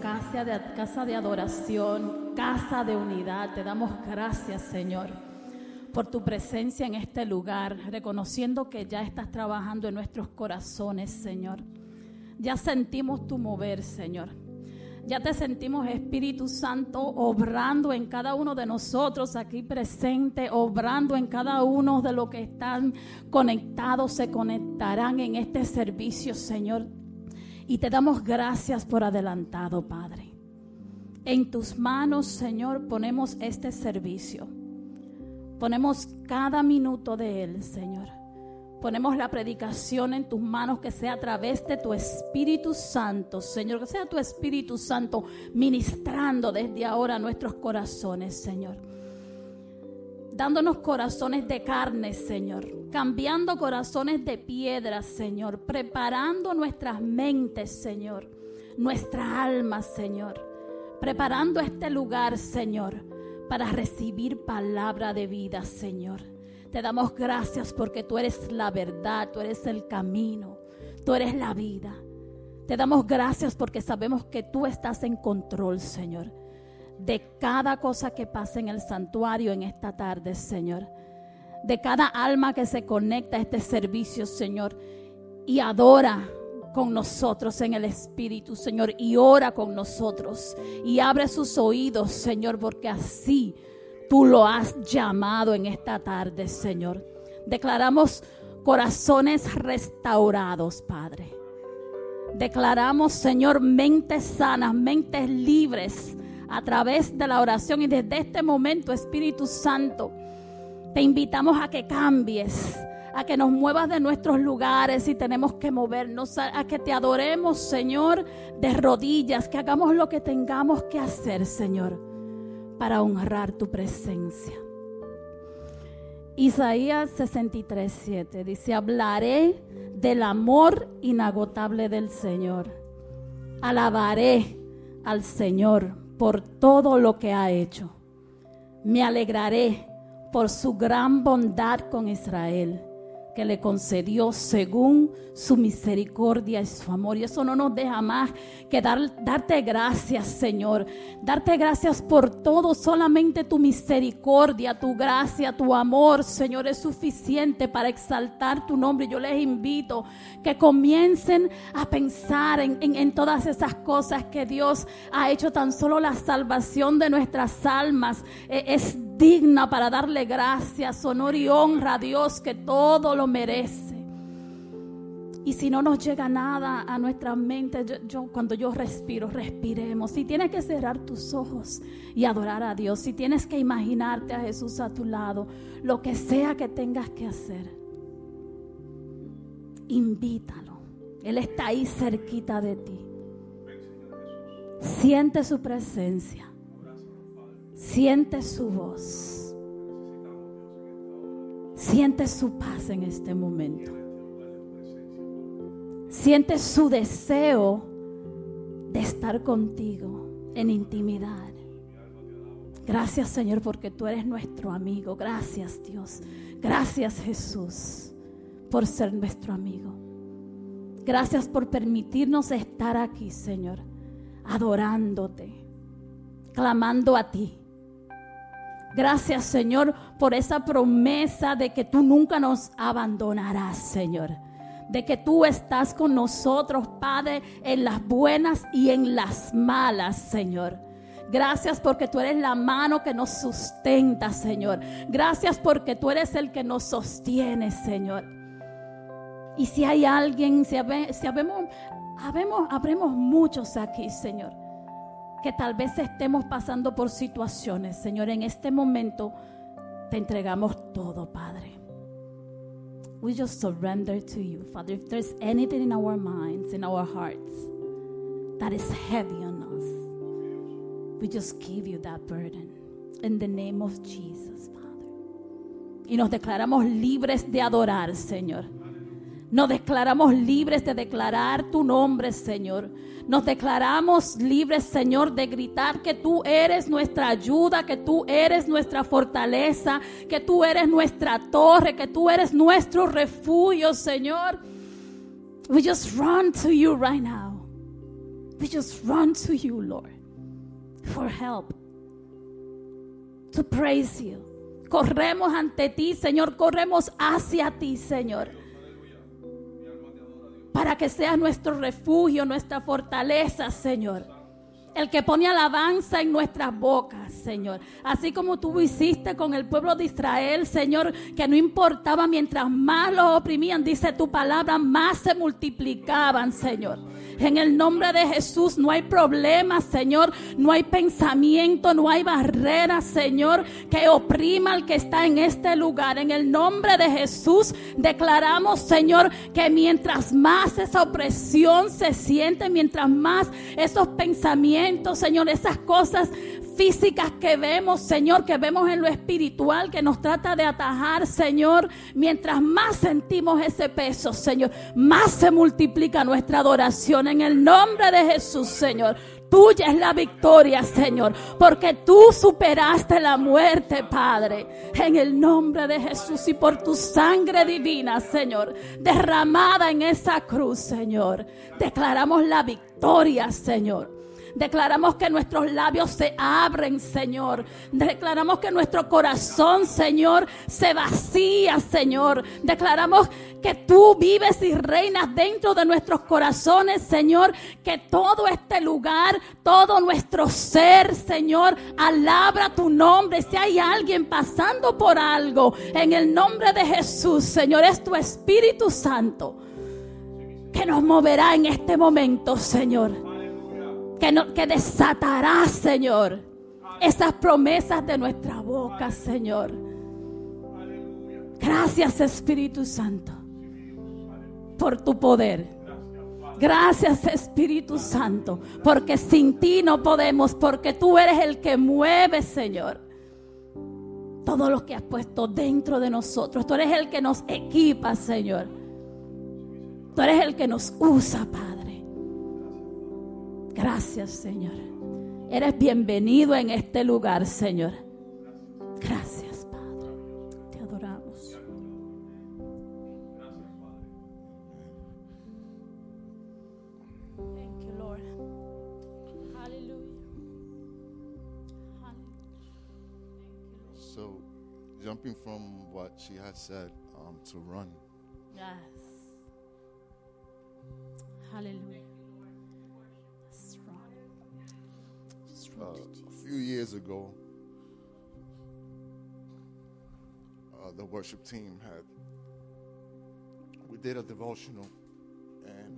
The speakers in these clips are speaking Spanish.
casa de, casa de adoración, casa de unidad. Te damos gracias, Señor, por tu presencia en este lugar, reconociendo que ya estás trabajando en nuestros corazones, Señor. Ya sentimos tu mover, Señor. Ya te sentimos, Espíritu Santo, obrando en cada uno de nosotros aquí presente, obrando en cada uno de los que están conectados, se conectarán en este servicio, Señor. Y te damos gracias por adelantado, Padre. En tus manos, Señor, ponemos este servicio. Ponemos cada minuto de él, Señor. Ponemos la predicación en tus manos, que sea a través de tu Espíritu Santo, Señor, que sea tu Espíritu Santo ministrando desde ahora nuestros corazones, Señor. Dándonos corazones de carne, Señor. Cambiando corazones de piedra, Señor. Preparando nuestras mentes, Señor. Nuestra alma, Señor. Preparando este lugar, Señor, para recibir palabra de vida, Señor. Te damos gracias porque tú eres la verdad, tú eres el camino, tú eres la vida. Te damos gracias porque sabemos que tú estás en control, Señor, de cada cosa que pasa en el santuario en esta tarde, Señor. De cada alma que se conecta a este servicio, Señor, y adora con nosotros en el Espíritu, Señor, y ora con nosotros. Y abre sus oídos, Señor, porque así tú lo has llamado en esta tarde, Señor. Declaramos corazones restaurados, Padre. Declaramos, Señor, mentes sanas, mentes libres a través de la oración y desde este momento, Espíritu Santo, te invitamos a que cambies, a que nos muevas de nuestros lugares y tenemos que movernos, a, que te adoremos, Señor, de rodillas, que hagamos lo que tengamos que hacer, Señor para honrar tu presencia. Isaías 63, 7 dice, hablaré del amor inagotable del Señor. Alabaré al Señor por todo lo que ha hecho. Me alegraré por su gran bondad con Israel que le concedió según su misericordia y su amor. Y eso no nos deja más que dar, darte gracias, Señor. Darte gracias por todo. Solamente tu misericordia, tu gracia, tu amor, Señor, es suficiente para exaltar tu nombre. Yo les invito que comiencen a pensar en, en todas esas cosas que Dios ha hecho. Tan solo la salvación de nuestras almas eh, es digna para darle gracias, honor y honra a Dios que todo lo merece. Y si no nos llega nada a nuestra mente, yo, cuando yo respiro, respiremos. Si tienes que cerrar tus ojos y adorar a Dios, si tienes que imaginarte a Jesús a tu lado, lo que sea que tengas que hacer, invítalo. Él está ahí cerquita de ti. Siente su presencia. Siente su voz. Siente su paz en este momento. Siente su deseo de estar contigo en intimidad. Gracias Señor porque tú eres nuestro amigo. Gracias Dios. Gracias Jesús por ser nuestro amigo. Gracias por permitirnos estar aquí Señor, adorándote, clamando a ti Gracias, Señor, por esa promesa de que tú nunca nos abandonarás, Señor. De que tú estás con nosotros, Padre, en las buenas y en las malas, Señor. Gracias porque tú eres la mano que nos sustenta, Señor. Gracias porque tú eres el que nos sostiene, Señor. Y si hay alguien, si, habemos, habemos, habremos muchos aquí, Señor que tal vez estemos pasando por situaciones. Señor, en este momento te entregamos todo, Padre. We just surrender to you, Father. If there's anything in our minds, in our hearts, that is heavy on us, we just give you that burden. In the name of Jesus, Father. Y nos declaramos libres de adorar, Señor. Nos declaramos libres de declarar tu nombre, Señor. Nos declaramos libres, Señor, de gritar que tú eres nuestra ayuda, que tú eres nuestra fortaleza, que tú eres nuestra torre, que tú eres nuestro refugio, Señor. We just run to you right now. We just run to you, Lord, for help, to praise you. Corremos ante ti, Señor, corremos hacia ti, Señor para que sea nuestro refugio, nuestra fortaleza, Señor. El que pone alabanza en nuestras bocas, Señor. Así como tú hiciste con el pueblo de Israel, Señor, que no importaba mientras más los oprimían, dice tu palabra, más se multiplicaban, Señor. En el nombre de Jesús no hay problema, Señor. No hay pensamiento, no hay barrera, Señor, que oprima al que está en este lugar. En el nombre de Jesús declaramos, Señor, que mientras más esa opresión se siente, mientras más esos pensamientos, Señor, esas cosas físicas que vemos, Señor, que vemos en lo espiritual, que nos trata de atajar, Señor. Mientras más sentimos ese peso, Señor, más se multiplica nuestra adoración en el nombre de Jesús, Señor. Tuya es la victoria, Señor, porque tú superaste la muerte, Padre, en el nombre de Jesús y por tu sangre divina, Señor, derramada en esa cruz, Señor. Declaramos la victoria, Señor. Declaramos que nuestros labios se abren, Señor. Declaramos que nuestro corazón, Señor, se vacía, Señor. Declaramos que tú vives y reinas dentro de nuestros corazones, Señor. Que todo este lugar, todo nuestro ser, Señor, alabra tu nombre. Si hay alguien pasando por algo, en el nombre de Jesús, Señor, es tu Espíritu Santo que nos moverá en este momento, Señor que, no, que desatará, Señor, esas promesas de nuestra boca, Señor. Gracias, Espíritu Santo, por tu poder. Gracias Espíritu Santo, porque sin ti no podemos, porque tú eres el que mueve, Señor. Todo lo que has puesto dentro de nosotros. Tú eres el que nos equipa, Señor. Tú eres el que nos usa, Padre. Gracias, Señor. Eres bienvenido en este lugar, Señor. Gracias, Padre. Te adoramos. Thank you, Lord. Hallelujah. So, jumping from what she had said um, to run. Yes. Hallelujah. Uh, a few years ago, uh, the worship team had we did a devotional, and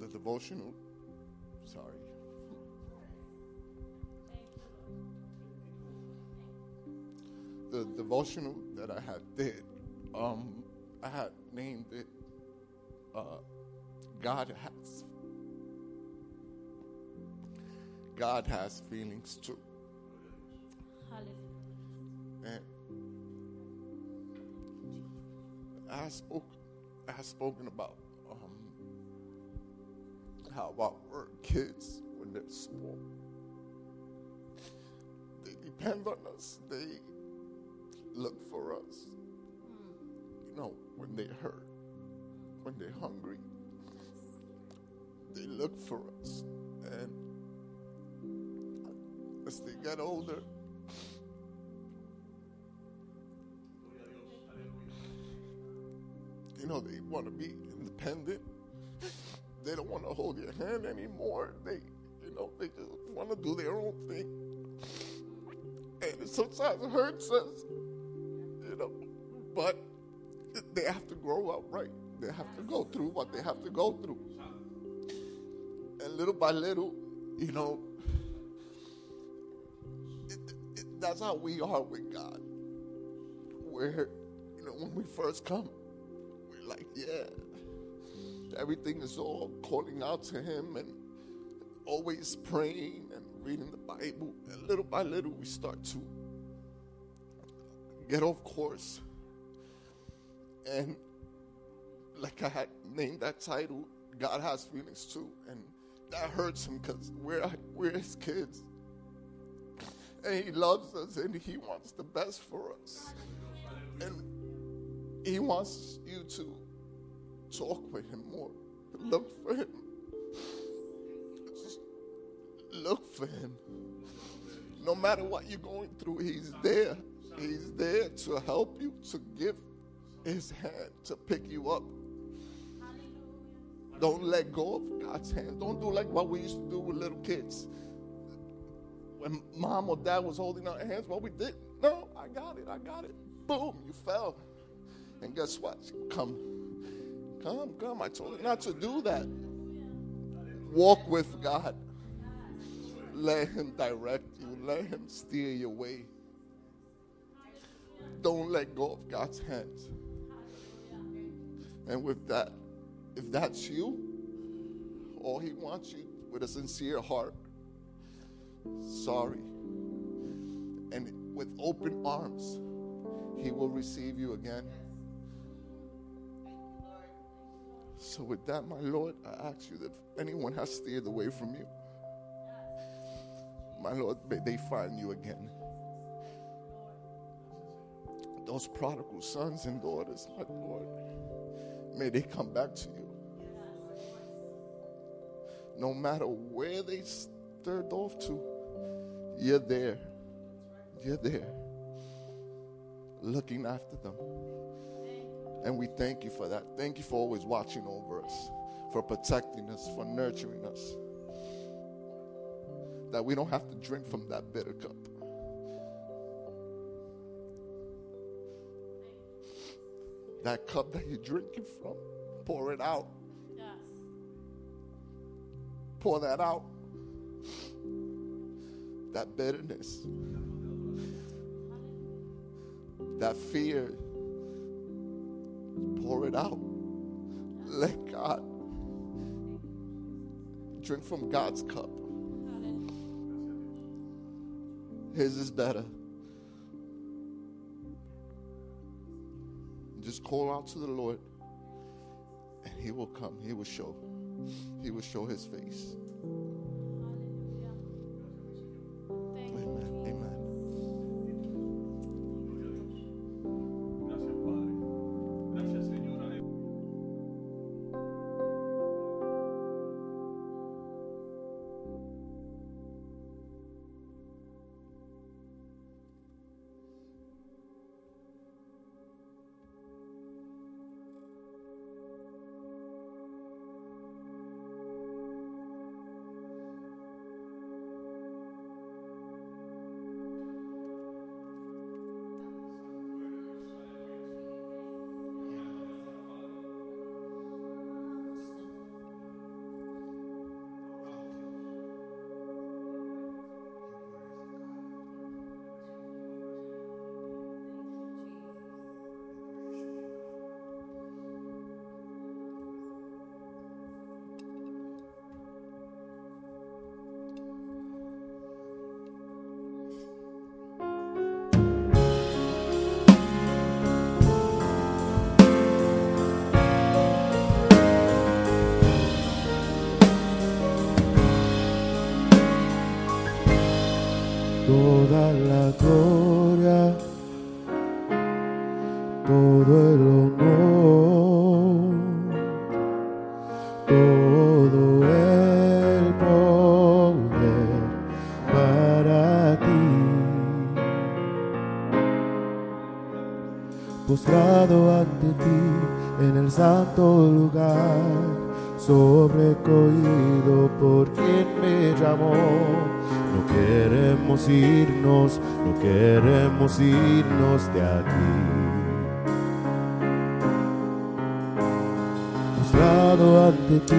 the devotional, sorry. The devotional that I had did, um, I had named it uh, God has God has feelings too. And I spoke, I have spoken about um, how our kids when they're small, they depend on us. They look for us. You know, when they hurt, when they're hungry, they look for us. And as they get older. You know, they want to be independent. They don't want to hold your hand anymore. They, you know, they just want to do their own thing. And sometimes it hurts us, you know, but they have to grow up, right? They have to go through what they have to go through. And little by little, you know, that's how we are with God. Where, you know, when we first come, we're like, yeah, everything is all calling out to Him and always praying and reading the Bible. And little by little, we start to get off course. And like I had named that title, God has feelings too. And that hurts him because we're, we're his kids. And he loves us and he wants the best for us. And he wants you to talk with him more, look for him. Just look for him. No matter what you're going through, he's there. He's there to help you, to give his hand, to pick you up. Don't let go of God's hand. Don't do like what we used to do with little kids. When mom or dad was holding our hands, well, we didn't. no, I got it, I got it. Boom, you fell. And guess what? Come, come, come. I told you not to do that. Walk with God. Let Him direct you, let Him steer your way. Don't let go of God's hands. And with that, if that's you, all He wants you with a sincere heart, sorry. And with open arms, He will receive you again. So, with that, my Lord, I ask you that if anyone has steered away from you, my Lord, may they find you again. Those prodigal sons and daughters, my Lord, may they come back to you. No matter where they stirred off to, you're there. You're there. Looking after them. And we thank you for that. Thank you for always watching over us, for protecting us, for nurturing us. That we don't have to drink from that bitter cup. That cup that you're drinking from, pour it out. Yes. Pour that out. That bitterness, that fear, pour it out. Let God drink from God's cup. His is better. Just call out to the Lord, and He will come. He will show. He will show His face. No queremos irnos, no queremos irnos de aquí. Postrado ante ti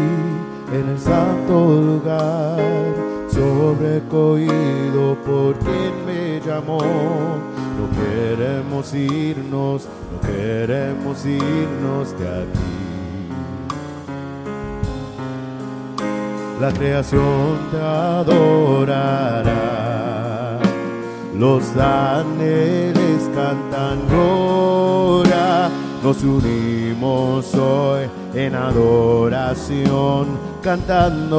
en el santo lugar, sobrecogido por quien me llamó. No queremos irnos, no queremos irnos de aquí. La creación te adorará. Los ángeles cantan gloria, nos unimos hoy en adoración cantando.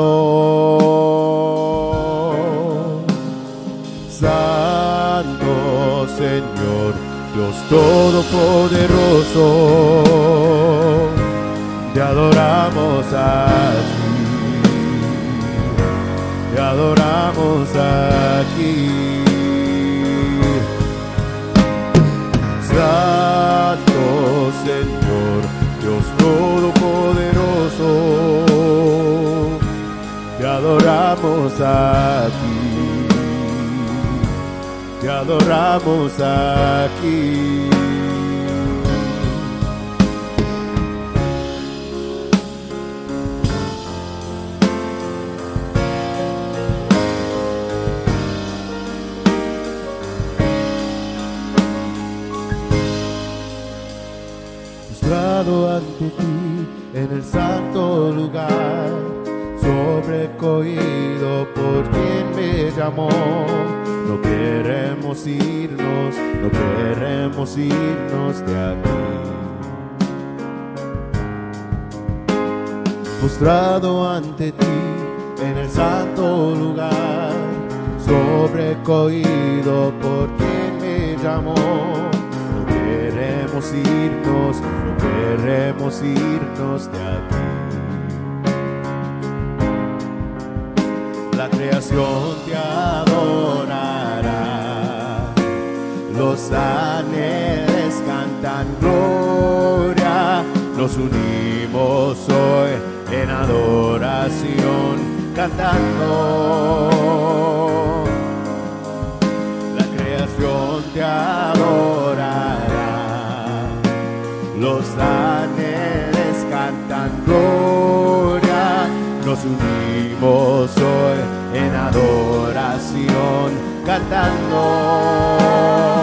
Santo Señor, Dios Todopoderoso, te adoramos a ti, adoramos aquí, te adoramos aquí. Postrado ante ti en el santo lugar, por quien me llamó. No queremos irnos, no queremos irnos de aquí. Postrado ante ti en el santo lugar, sobrecogido por quien me llamó. No queremos irnos, no queremos irnos de aquí. Creación te adorará, los ángeles cantan gloria, nos unimos hoy en adoración cantando. La creación te adorará, los ángeles cantan gloria, nos unimos hoy en adoración cantando.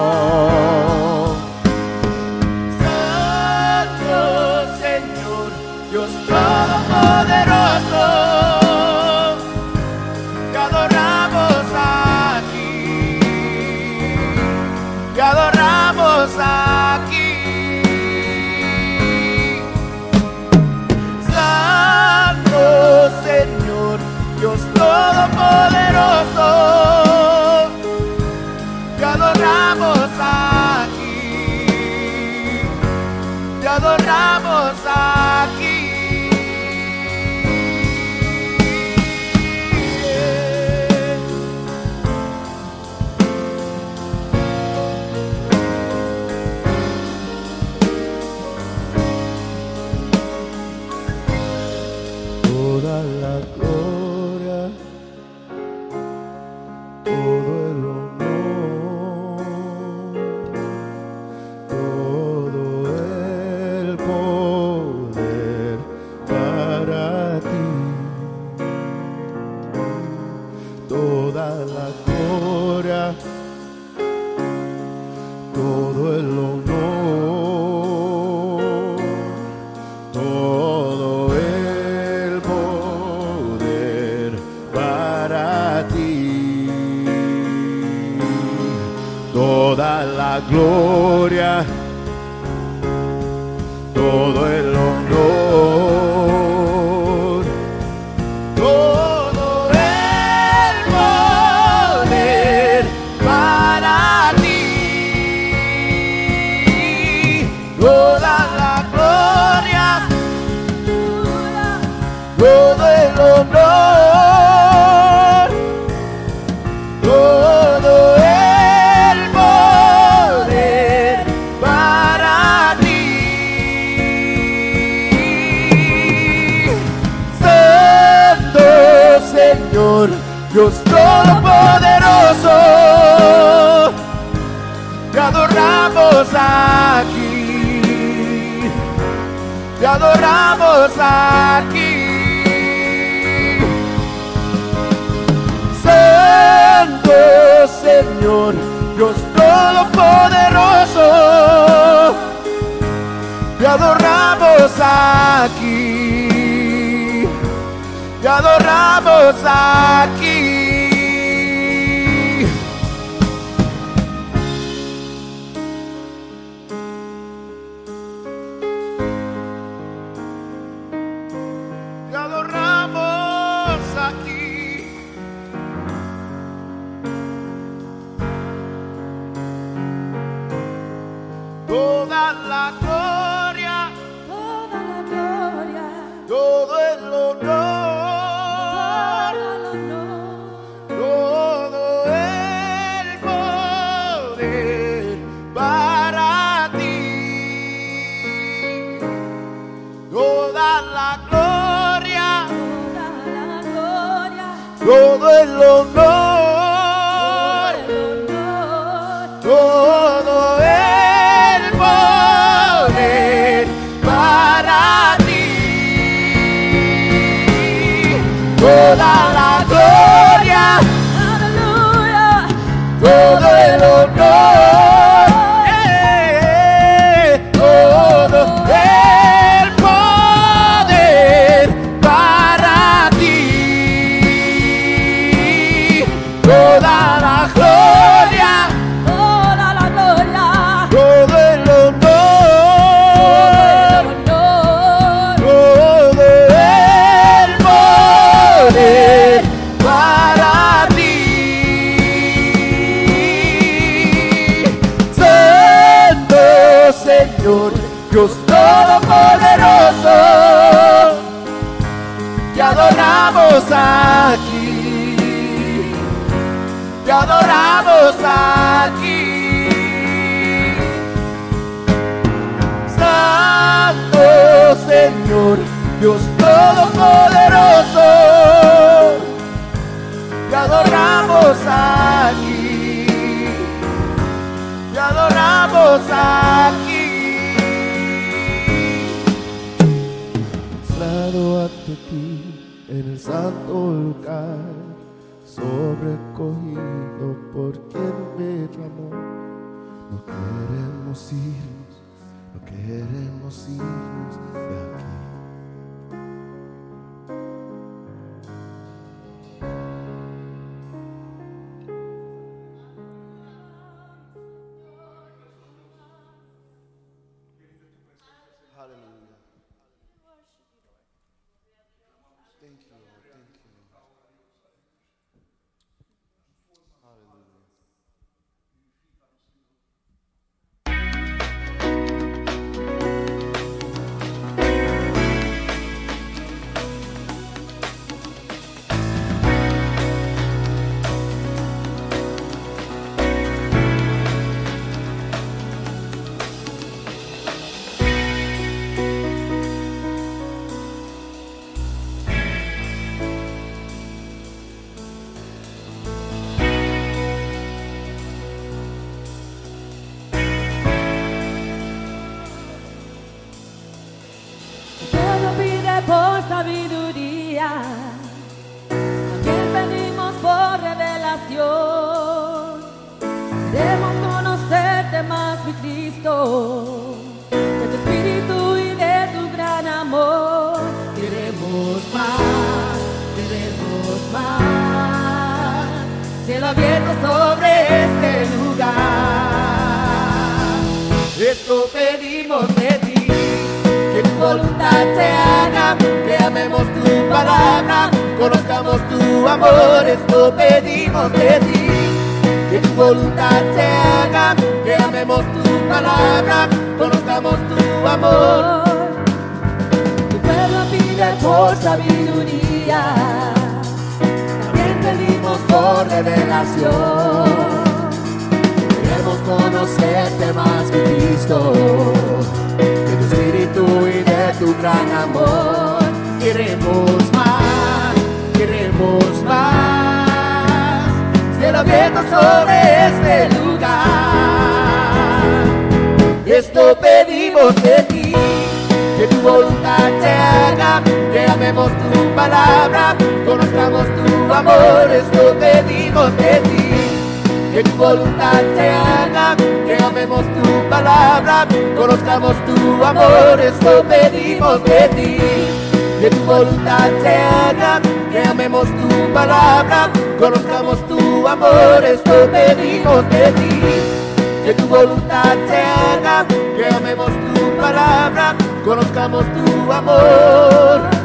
Todopoderoso, te adoramos aquí. Te adoramos aquí. Postrado ante ti en el santo lugar sobrecogido por quien me llamó. No queremos irnos, no queremos irnos palabra, conozcamos tu amor. Esto pedimos de ti, que tu voluntad se haga, que amemos tu palabra, conozcamos tu amor. Tu pueblo pide por sabiduría, también pedimos por revelación. Queremos conocerte más que Cristo, de tu espíritu y de tu gran amor. Queremos más, queremos más. Cielo abierto sobre este lugar. Esto pedimos de ti, que tu voluntad se haga, que amemos tu palabra, conozcamos tu amor. Esto pedimos de ti que tu voluntad se haga, que amemos tu palabra, conozcamos tu amor, esto pedimos de ti. Que tu voluntad se haga, que amemos tu palabra, conozcamos tu amor, esto pedimos de ti. Que tu voluntad se haga, que amemos tu palabra, conozcamos tu amor.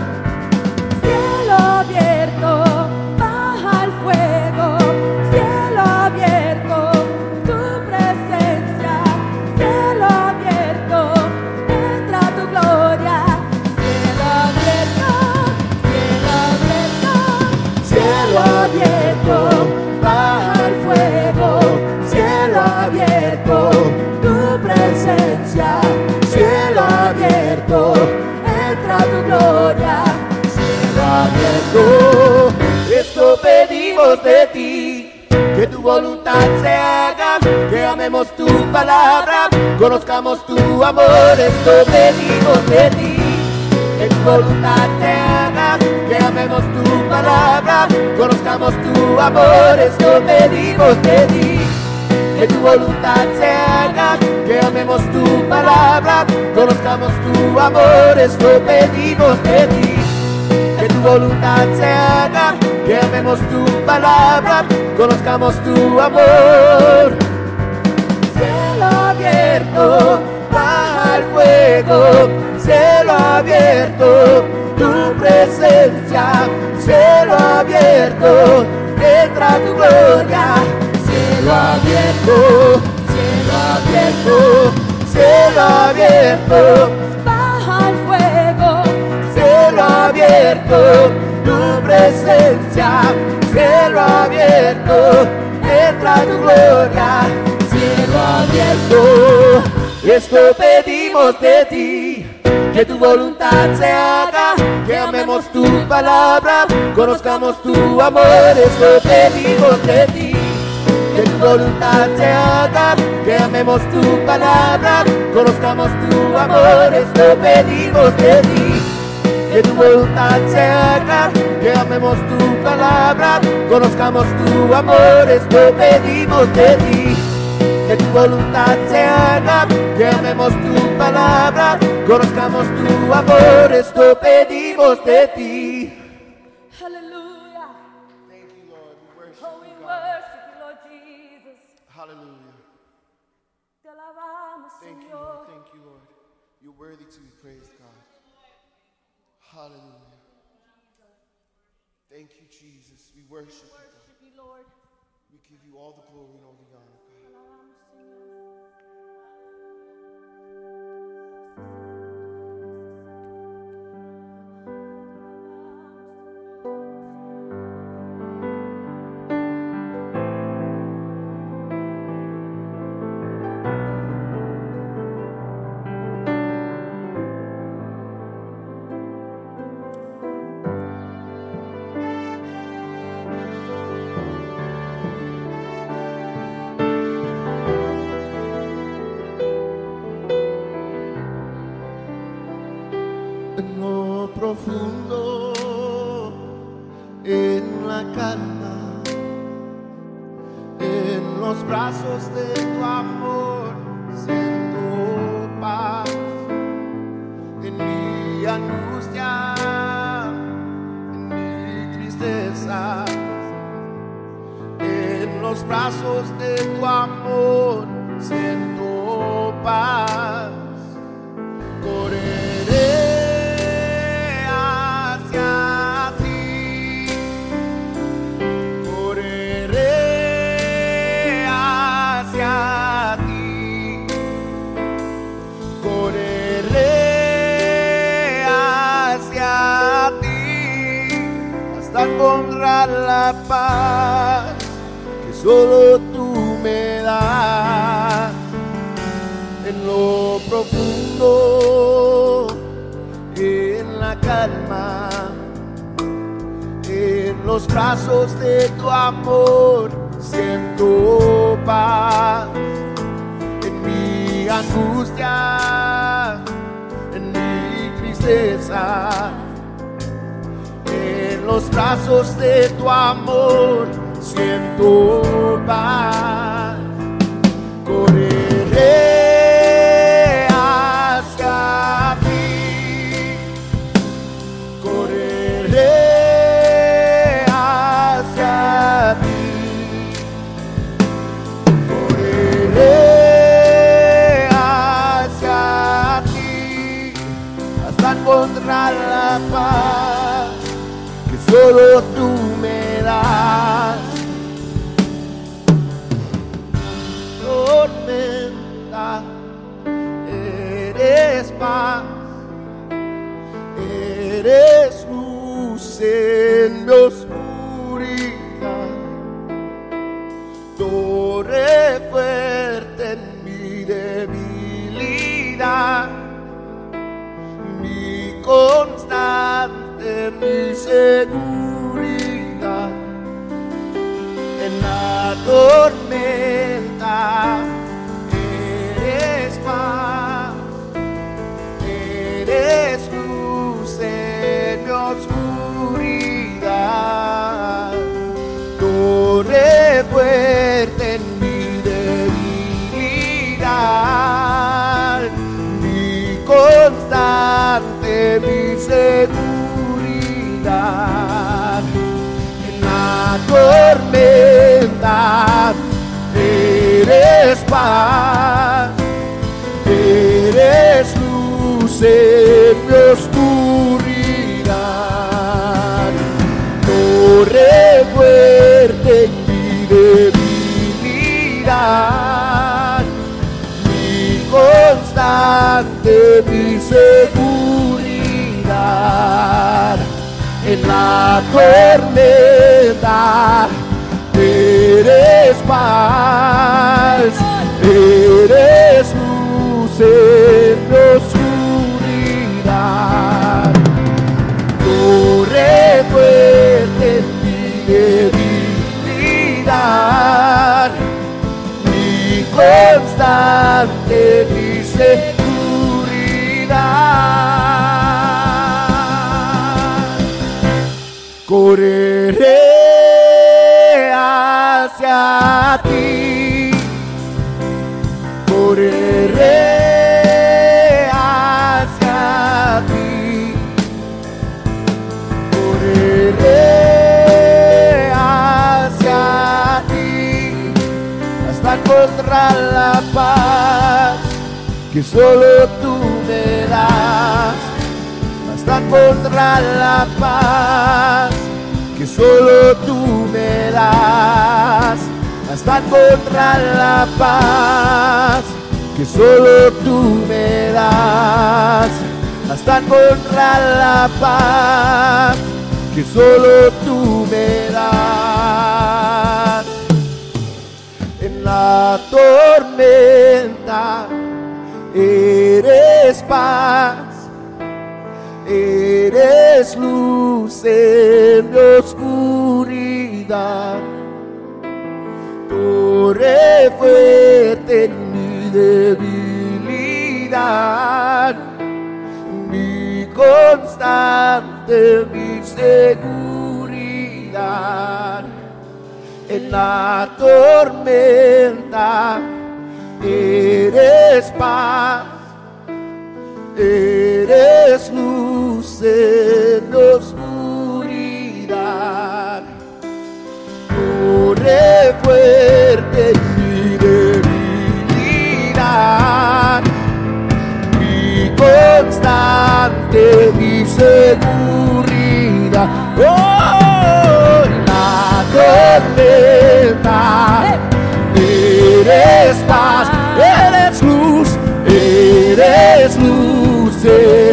Pedimos de ti. Que tu voluntad se haga, que amemos tu palabra, conozcamos tu amor, esto pedimos de ti. Que tu voluntad se haga, que amemos tu palabra, conozcamos tu amor, esto pedimos de ti. Que tu voluntad se haga, que amemos tu palabra, conozcamos tu amor, esto pedimos de ti. Voluntad se haga, que amemos tu palabra, conozcamos tu amor. Cielo abierto, baja el fuego, cielo abierto, tu presencia, cielo abierto, entra tu gloria, cielo abierto, cielo abierto, cielo abierto, tu presencia, cielo abierto, entra tu gloria, cielo abierto, esto pedimos de ti. Que tu voluntad se haga, que amemos tu palabra, conozcamos tu amor, esto pedimos de ti. Que tu voluntad se haga, que amemos tu palabra, conozcamos tu amor, esto pedimos de ti. Que tu voluntad se haga, que amemos tu palabra, conozcamos tu amor, esto pedimos de ti. Que tu voluntad se haga, que amemos tu palabra, conozcamos tu amor, esto pedimos de ti. Thank you, Lord. We worship we you, God. worship you, Lord Jesus. Hallelujah. Te alabamos, Thank you, Señor. Lord. Thank you, Lord. You're worthy to be praised, God. Hallelujah. Thank you, Jesus. We worship you, God. You, Lord. We give you all the glory and all the honor, God. Eres luz en mi oscuridad, torre fuerte en mi debilidad, mi constante, mi seguridad paz, eres luz en mi oscuridad, torre fuerte en mi debilidad, mi constante, mi seguridad. En la tormenta. Eres paz, eres luz en mi oscuridad. Torre fuerte en mi debilidad, mi constante, mi seguridad correré hacia ti, correré hacia ti, correré hacia ti, hasta encontrar la paz que solo tú me das. Hasta encontrar la paz que solo tú me das, hasta encontrar la paz que solo tú me das, hasta encontrar la paz que solo tú me das. En la tormenta eres paz eres luz en mi oscuridad, torre fuerte debilidad, mi constante, mi seguridad. En la tormenta eres paz. Eres luz en oscuridad, corre fuerte constante, mi seguridad. Oh, la tormenta, eres paz, eres luz, eres luz. en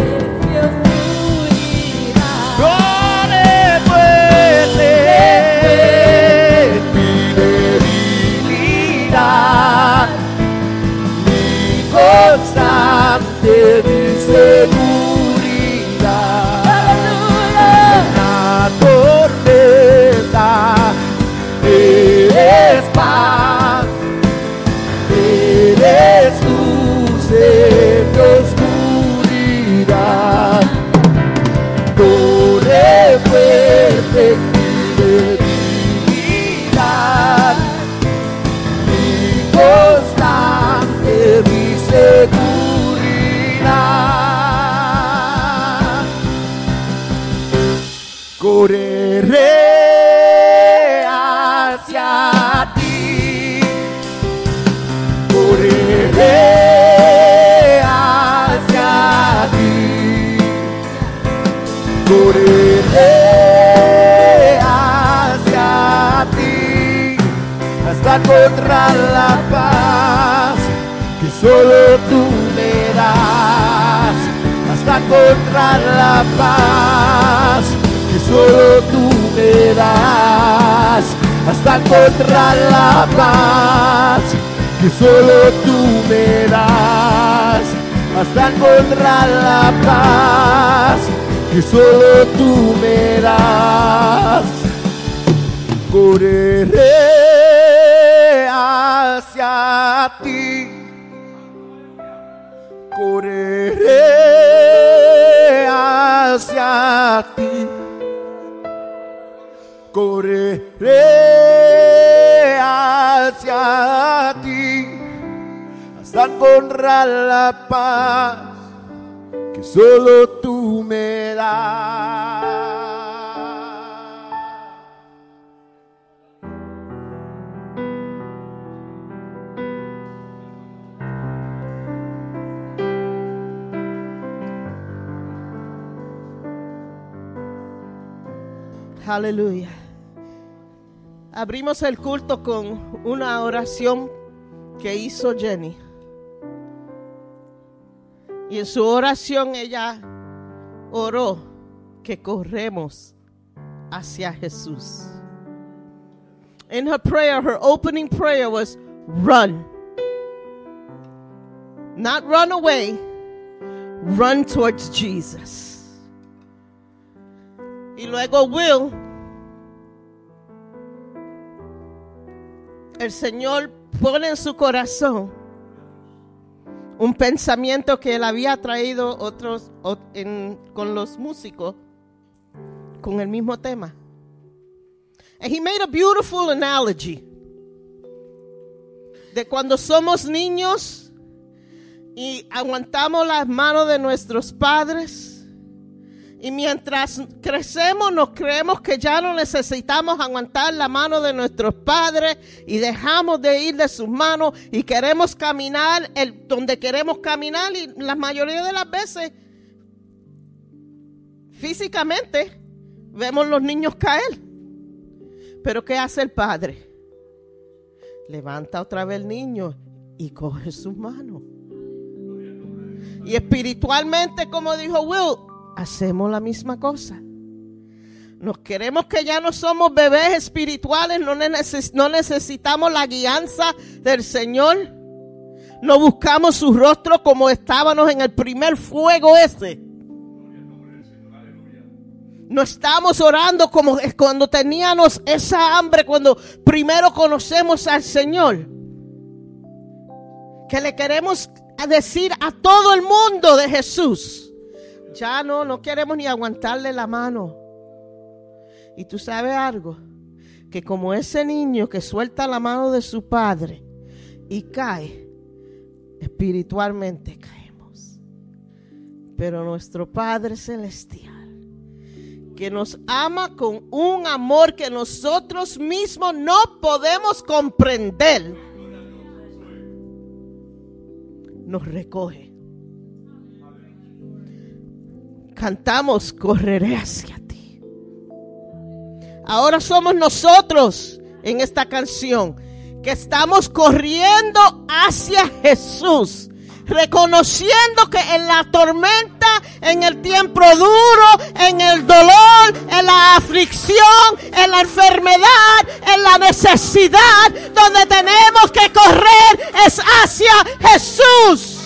la paz que solo tú me das, hasta encontrar la paz que solo tú me das, hasta encontrar la paz que solo tú me das, hasta encontrar la paz que solo tú me das. Correré hacia ti. Correré hacia ti. Correré hacia ti hasta encontrar la paz que solo tú me das. Aleluya. Abrimos el culto con una oración que hizo Jenny. Y en su oración ella oró que corremos hacia Jesús. In her prayer, her opening prayer was run. Not run away, run towards Jesus. Y luego Will, el Señor pone en su corazón un pensamiento que él había traído otros ot- en- con los músicos con el mismo tema. And he made a beautiful analogy de cuando somos niños y aguantamos las manos de nuestros padres y mientras crecemos nos creemos que ya no necesitamos aguantar la mano de nuestros padres y dejamos de ir de sus manos y queremos caminar el, donde queremos caminar y la mayoría de las veces físicamente vemos los niños caer. Pero ¿qué hace el padre? Levanta otra vez el niño y coge sus manos. Y espiritualmente, como dijo Will, hacemos la misma cosa. Nos queremos que ya no somos bebés espirituales, no, neces- no necesitamos la guianza del Señor. No buscamos su rostro como estábamos en el primer fuego ese. No estamos orando como cuando teníamos esa hambre, cuando primero conocemos al Señor. Que le queremos decir a todo el mundo de Jesús. Ya no, no queremos ni aguantarle la mano. Y tú sabes algo, que como ese niño que suelta la mano de su padre y cae, espiritualmente caemos. Pero nuestro Padre Celestial, que nos ama con un amor que nosotros mismos no podemos comprender, nos recoge. Cantamos, correré hacia ti. Ahora somos nosotros en esta canción que estamos corriendo hacia Jesús, reconociendo que en la tormenta, en el tiempo duro, en el dolor, en la aflicción, en la enfermedad, en la necesidad, donde tenemos que correr es hacia Jesús.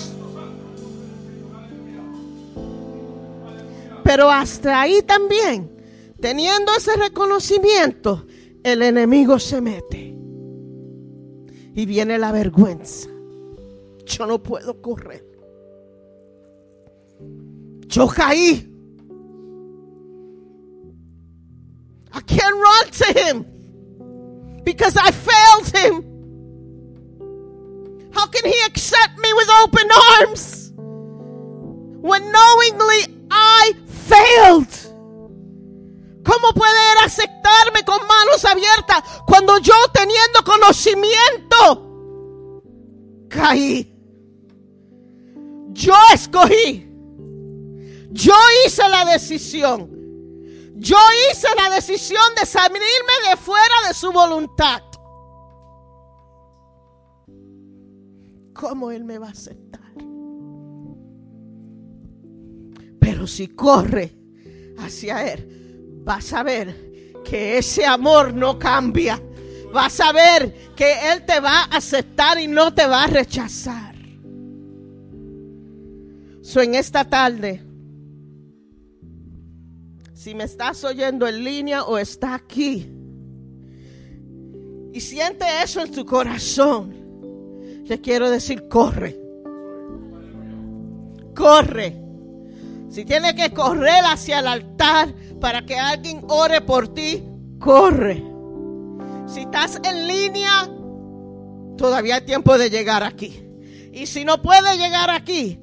Pero hasta ahí también, teniendo ese reconocimiento, el enemigo se mete. Y viene la vergüenza. Yo no puedo correr. Yo caí. I can't run to him because I failed him. How can he accept me with open arms when knowingly I failed? ¿Cómo puede él aceptarme con manos abiertas cuando yo teniendo conocimiento caí? Yo escogí. Yo hice la decisión. Yo hice la decisión de salirme de fuera de su voluntad. ¿Cómo él me va a aceptar? Pero si corre hacia él, vas a ver que ese amor no cambia. Vas a ver que él te va a aceptar y no te va a rechazar. So, en esta tarde, si me estás oyendo en línea o está aquí y siente eso en tu corazón, le quiero decir, corre. Corre. Si tiene que correr hacia el altar para que alguien ore por ti, corre. Si estás en línea, todavía hay tiempo de llegar aquí. Y si no puedes llegar aquí,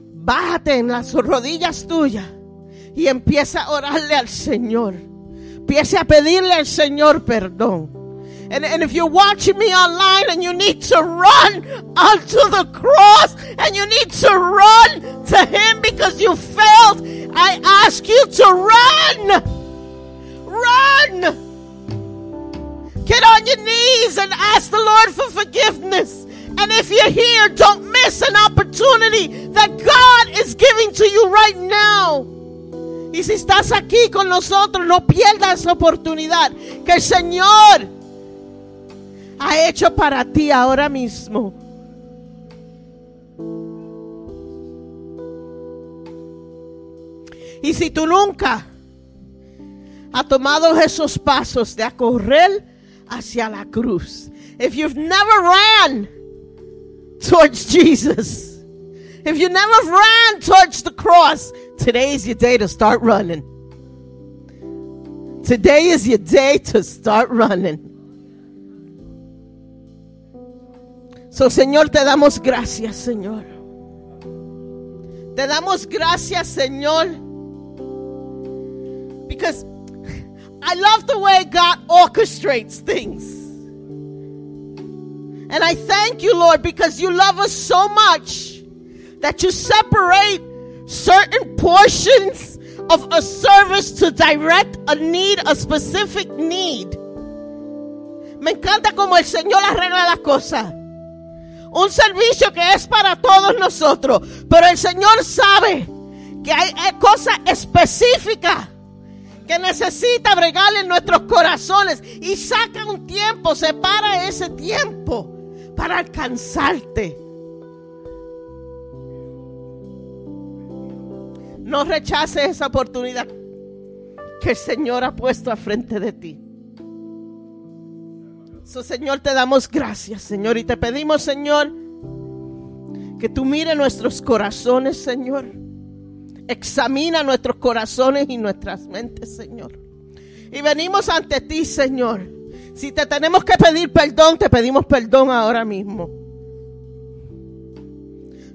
bájate en las rodillas tuyas y empieza a orarle al Señor. Empieza a pedirle al Señor perdón. And, and if you're watching me online and you need to run onto the cross and you need to run to Him because you failed, I ask you to run. Run. Get on your knees and ask the Lord for forgiveness. And if you're here, don't miss an opportunity that God is giving to you right now. Y si estás aquí con nosotros, no pierdas la oportunidad que el Señor ha hecho para ti ahora mismo. Y si tú nunca has tomado esos pasos de correr hacia la cruz, if you've never ran towards Jesus, if you never ran towards the cross, today is your day to start running. Today is your day to start running. So, Señor, te damos gracias, Señor. Te damos gracias, Señor. Because I love the way God orchestrates things. And I thank you, Lord, because you love us so much that you separate certain portions of a service to direct a need, a specific need. Me encanta como el Señor arregla las cosas. Un servicio que es para todos nosotros. Pero el Señor sabe que hay, cosas específicas que necesita bregar en nuestros corazones. Y saca un tiempo, separa ese tiempo para alcanzarte. No rechaces esa oportunidad que el Señor ha puesto a frente de ti. So, Señor, te damos gracias, Señor, y te pedimos, Señor, que tú mire nuestros corazones, Señor. Examina nuestros corazones y nuestras mentes, Señor. Y venimos ante ti, Señor. Si te tenemos que pedir perdón, te pedimos perdón ahora mismo.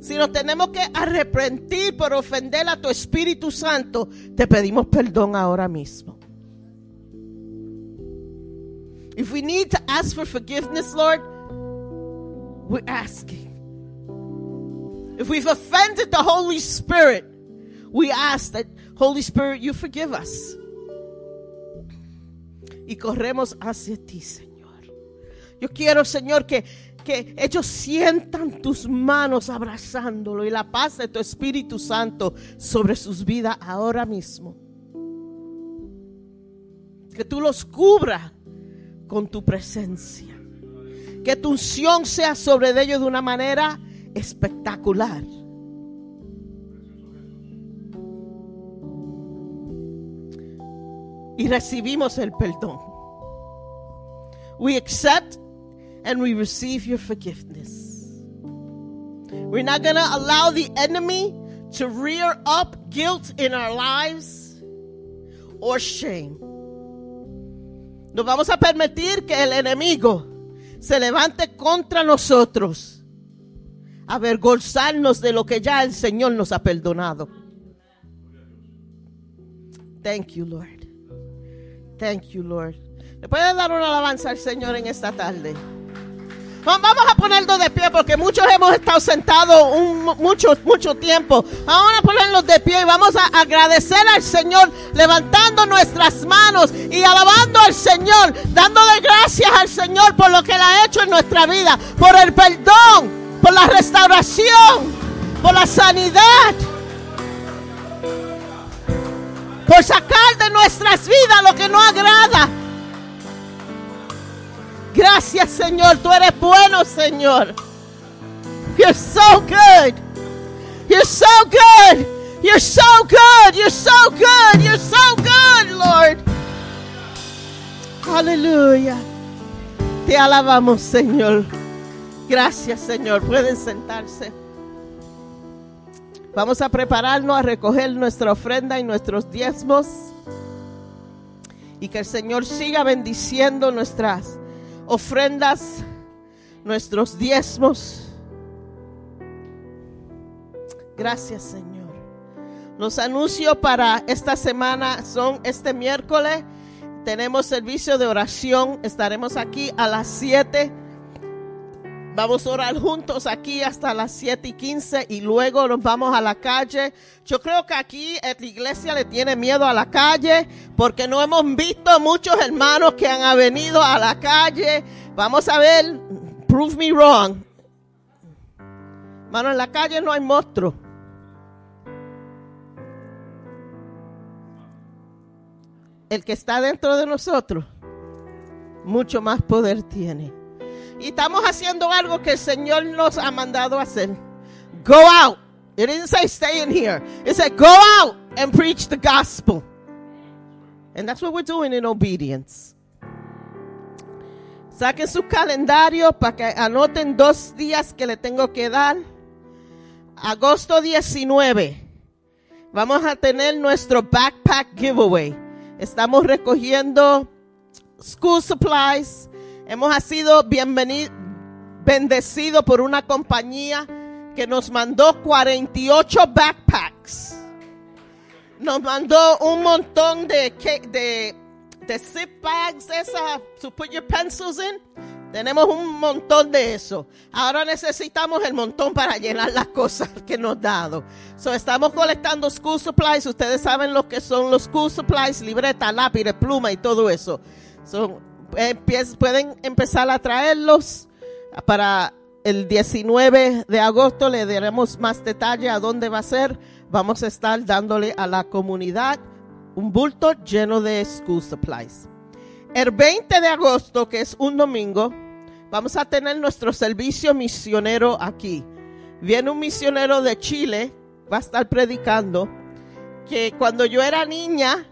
Si nos tenemos que arrepentir por ofender a tu Espíritu Santo, te pedimos perdón ahora mismo. If we need to ask for forgiveness, Lord, we're asking. If we've offended the Holy Spirit, we ask that, Holy Spirit, you forgive us. Y corremos hacia ti, Señor. Yo quiero, Señor, que, que ellos sientan tus manos abrazándolo y la paz de tu Espíritu Santo sobre sus vidas ahora mismo. Que tú los cubras con tu presencia. Que tu unción sea sobre ellos de una manera espectacular. Y recibimos el perdón. We accept and we receive your forgiveness. We're not going to allow the enemy to rear up guilt in our lives or shame. No vamos a permitir que el enemigo se levante contra nosotros, avergonzarnos de lo que ya el Señor nos ha perdonado. Thank you, Lord. Thank you, Lord. ¿Le puede dar una alabanza al Señor en esta tarde? Va- Vamos a ponernos de pie porque muchos hemos estado sentados mucho, mucho tiempo. Vamos a ponernos de pie y vamos a agradecer al Señor levantando nuestras manos y alabando al Señor, dándole gracias al Señor por lo que Él ha hecho en nuestra vida, por el perdón, por la restauración, por la sanidad, por sacar de nuestras vidas lo que no agrada. Gracias, Señor. Tú eres bueno, Señor. You're so good. You're so good. You're so good. You're so good. You're so good, Lord. Hallelujah. Te alabamos, Señor. Gracias, Señor. Pueden sentarse. Vamos a prepararnos a recoger nuestra ofrenda y nuestros diezmos. Y que el Señor siga bendiciendo nuestras ofrendas, nuestros diezmos. Gracias, Señor. Los anuncios para esta semana son este miércoles. Tenemos servicio de oración. Estaremos aquí a las 7. Vamos a orar juntos aquí hasta las 7 y 15 y luego nos vamos a la calle. Yo creo que aquí la iglesia le tiene miedo a la calle porque no hemos visto muchos hermanos que han venido a la calle. Vamos a ver, prove me wrong. Hermano, en la calle no hay monstruos. El que está dentro de nosotros, mucho más poder tiene. Y estamos haciendo algo que el Señor nos ha mandado hacer. Go out. It didn't say stay in here. It said go out and preach the gospel. And that's what we're doing in obedience. Saquen su calendario para que anoten dos días que le tengo que dar. Agosto 19. Vamos a tener nuestro backpack giveaway. Estamos recogiendo school supplies. Hemos sido bienvenidos, bendecidos por una compañía que nos mandó 48 backpacks. Nos mandó un montón de, de, de zip bags, esa, to put your pencils in. Tenemos un montón de eso. Ahora necesitamos el montón para llenar las cosas que nos dado. So, estamos colectando school supplies. Ustedes saben lo que son los school supplies, libreta, lápiz, pluma y todo eso. So, pueden empezar a traerlos para el 19 de agosto. Le daremos más detalle a dónde va a ser. Vamos a estar dándole a la comunidad un bulto lleno de school supplies. El 20 de agosto, que es un domingo, vamos a tener nuestro servicio misionero aquí. Viene un misionero de Chile, va a estar predicando, que cuando yo era niña,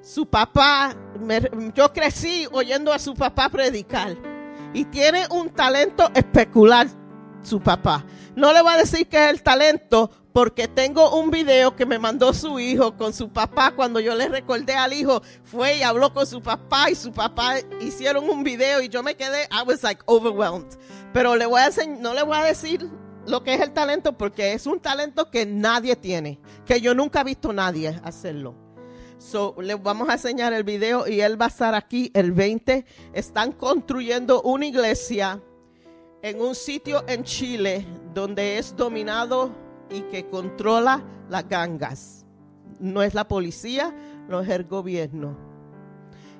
su papá, yo crecí oyendo a su papá predicar. Y tiene un talento especular, su papá. No le voy a decir que es el talento, porque tengo un video que me mandó su hijo con su papá cuando yo le recordé al hijo, fue y habló con su papá y su papá hicieron un video y yo me quedé, I was like overwhelmed. Pero le voy a no le voy a decir lo que es el talento porque es un talento que nadie tiene, que yo nunca he visto nadie hacerlo. So, le vamos a enseñar el video y él va a estar aquí el 20. Están construyendo una iglesia en un sitio en Chile donde es dominado y que controla las gangas. No es la policía, no es el gobierno.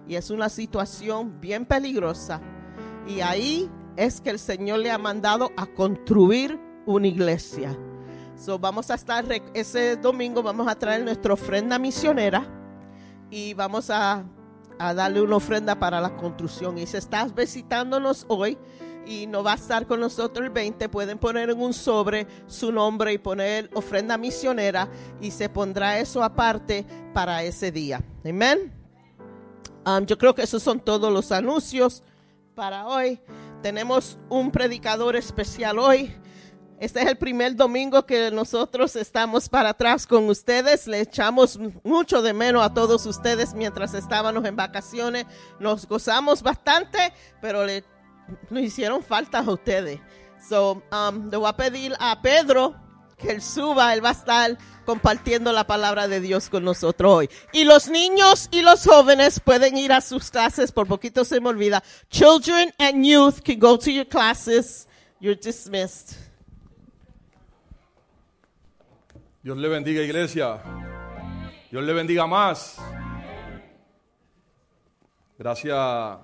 Y es una situación bien peligrosa. Y ahí es que el Señor le ha mandado a construir una iglesia. So, vamos a estar ese domingo, vamos a traer nuestra ofrenda misionera y vamos a, a darle una ofrenda para la construcción. Y si estás visitándonos hoy y no va a estar con nosotros el 20, pueden poner en un sobre su nombre y poner ofrenda misionera y se pondrá eso aparte para ese día. Amén. Um, yo creo que esos son todos los anuncios para hoy. Tenemos un predicador especial hoy. Este es el primer domingo que nosotros estamos para atrás con ustedes. Le echamos mucho de menos a todos ustedes mientras estábamos en vacaciones. Nos gozamos bastante, pero le, nos hicieron falta a ustedes. So, um, le voy a pedir a Pedro que él suba, él va a estar compartiendo la palabra de Dios con nosotros hoy. Y los niños y los jóvenes pueden ir a sus clases, por poquito se me olvida. Children and youth can go to your classes. You're dismissed. Dios le bendiga, iglesia. Dios le bendiga más. Gracias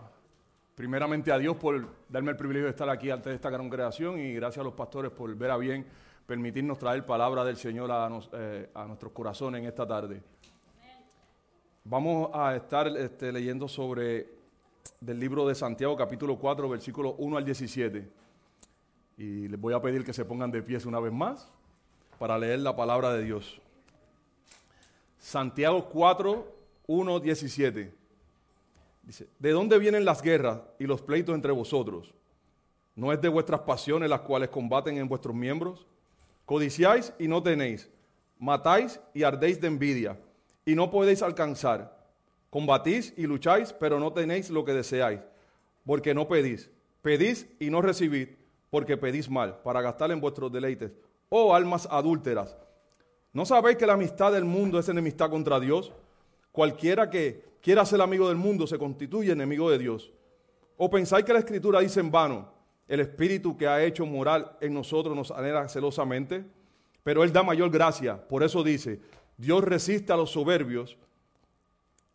primeramente a Dios por darme el privilegio de estar aquí ante esta congregación y gracias a los pastores por ver a bien permitirnos traer palabra del Señor a, eh, a nuestros corazones en esta tarde. Vamos a estar este, leyendo sobre del libro de Santiago capítulo 4 versículo 1 al 17. Y les voy a pedir que se pongan de pies una vez más para leer la palabra de Dios. Santiago 4, 1, 17. Dice, ¿de dónde vienen las guerras y los pleitos entre vosotros? ¿No es de vuestras pasiones las cuales combaten en vuestros miembros? Codiciáis y no tenéis, matáis y ardéis de envidia, y no podéis alcanzar. Combatís y lucháis, pero no tenéis lo que deseáis, porque no pedís. Pedís y no recibid, porque pedís mal, para gastar en vuestros deleites. Oh almas adúlteras, ¿no sabéis que la amistad del mundo es enemistad contra Dios? Cualquiera que quiera ser amigo del mundo se constituye enemigo de Dios. ¿O pensáis que la Escritura dice en vano, el Espíritu que ha hecho moral en nosotros nos anhela celosamente? Pero Él da mayor gracia. Por eso dice, Dios resiste a los soberbios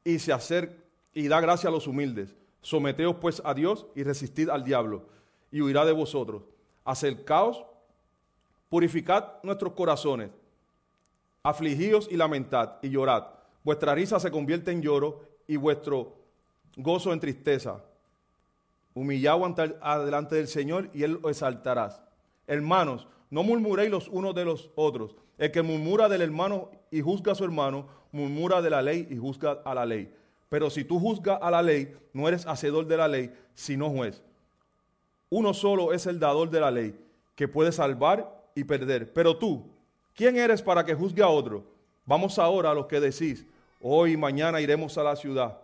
y se acerca y da gracia a los humildes. Someteos pues a Dios y resistid al diablo y huirá de vosotros. Acercaos, purificad nuestros corazones, afligíos y lamentad y llorad. Vuestra risa se convierte en lloro y vuestro gozo en tristeza. Humillaos ante- delante del Señor y Él os exaltarás. Hermanos, no murmuréis los unos de los otros. El que murmura del hermano y juzga a su hermano, murmura de la ley y juzga a la ley. Pero si tú juzgas a la ley, no eres hacedor de la ley, sino juez. Uno solo es el dador de la ley, que puede salvar y perder. Pero tú, ¿quién eres para que juzgue a otro? Vamos ahora a los que decís, hoy y mañana iremos a la ciudad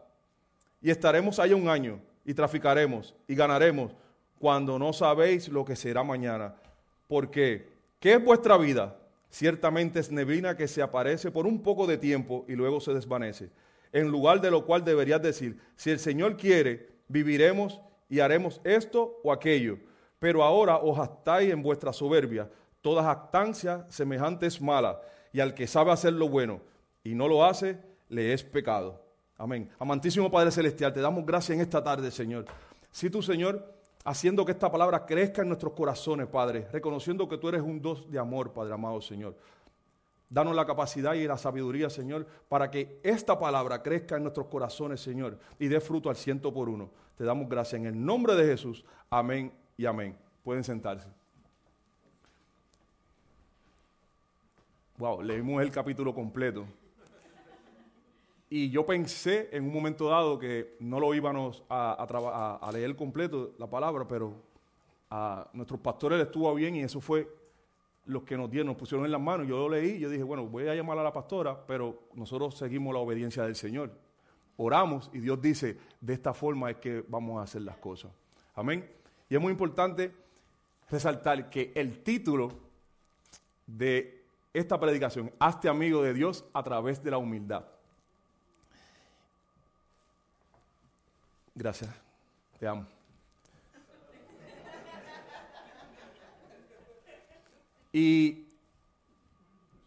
y estaremos allá un año y traficaremos y ganaremos cuando no sabéis lo que será mañana. Porque, ¿qué es vuestra vida? Ciertamente es neblina que se aparece por un poco de tiempo y luego se desvanece. En lugar de lo cual deberías decir, si el Señor quiere, viviremos y haremos esto o aquello. Pero ahora os jactáis en vuestra soberbia. Toda jactancia semejante es mala. Y al que sabe hacer lo bueno y no lo hace, le es pecado. Amén. Amantísimo Padre Celestial, te damos gracias en esta tarde, Señor. Si tú, Señor, haciendo que esta palabra crezca en nuestros corazones, Padre, reconociendo que tú eres un Dios de amor, Padre amado, Señor. Danos la capacidad y la sabiduría, Señor, para que esta palabra crezca en nuestros corazones, Señor, y dé fruto al ciento por uno. Te damos gracias en el nombre de Jesús. Amén y amén. Pueden sentarse. Wow, leímos el capítulo completo. Y yo pensé en un momento dado que no lo íbamos a, leer completo la palabra, pero a nuestros pastores les estuvo bien y eso fue los que nos dieron, nos pusieron en las manos. Yo lo leí yo dije, bueno, voy a llamar a la pastora, pero nosotros seguimos la obediencia del Señor. Oramos y Dios dice, de esta forma es que vamos a hacer las cosas. Amén. Y es muy importante resaltar que el título de esta predicación, hazte amigo de Dios a través de la humildad. Gracias, te amo. Y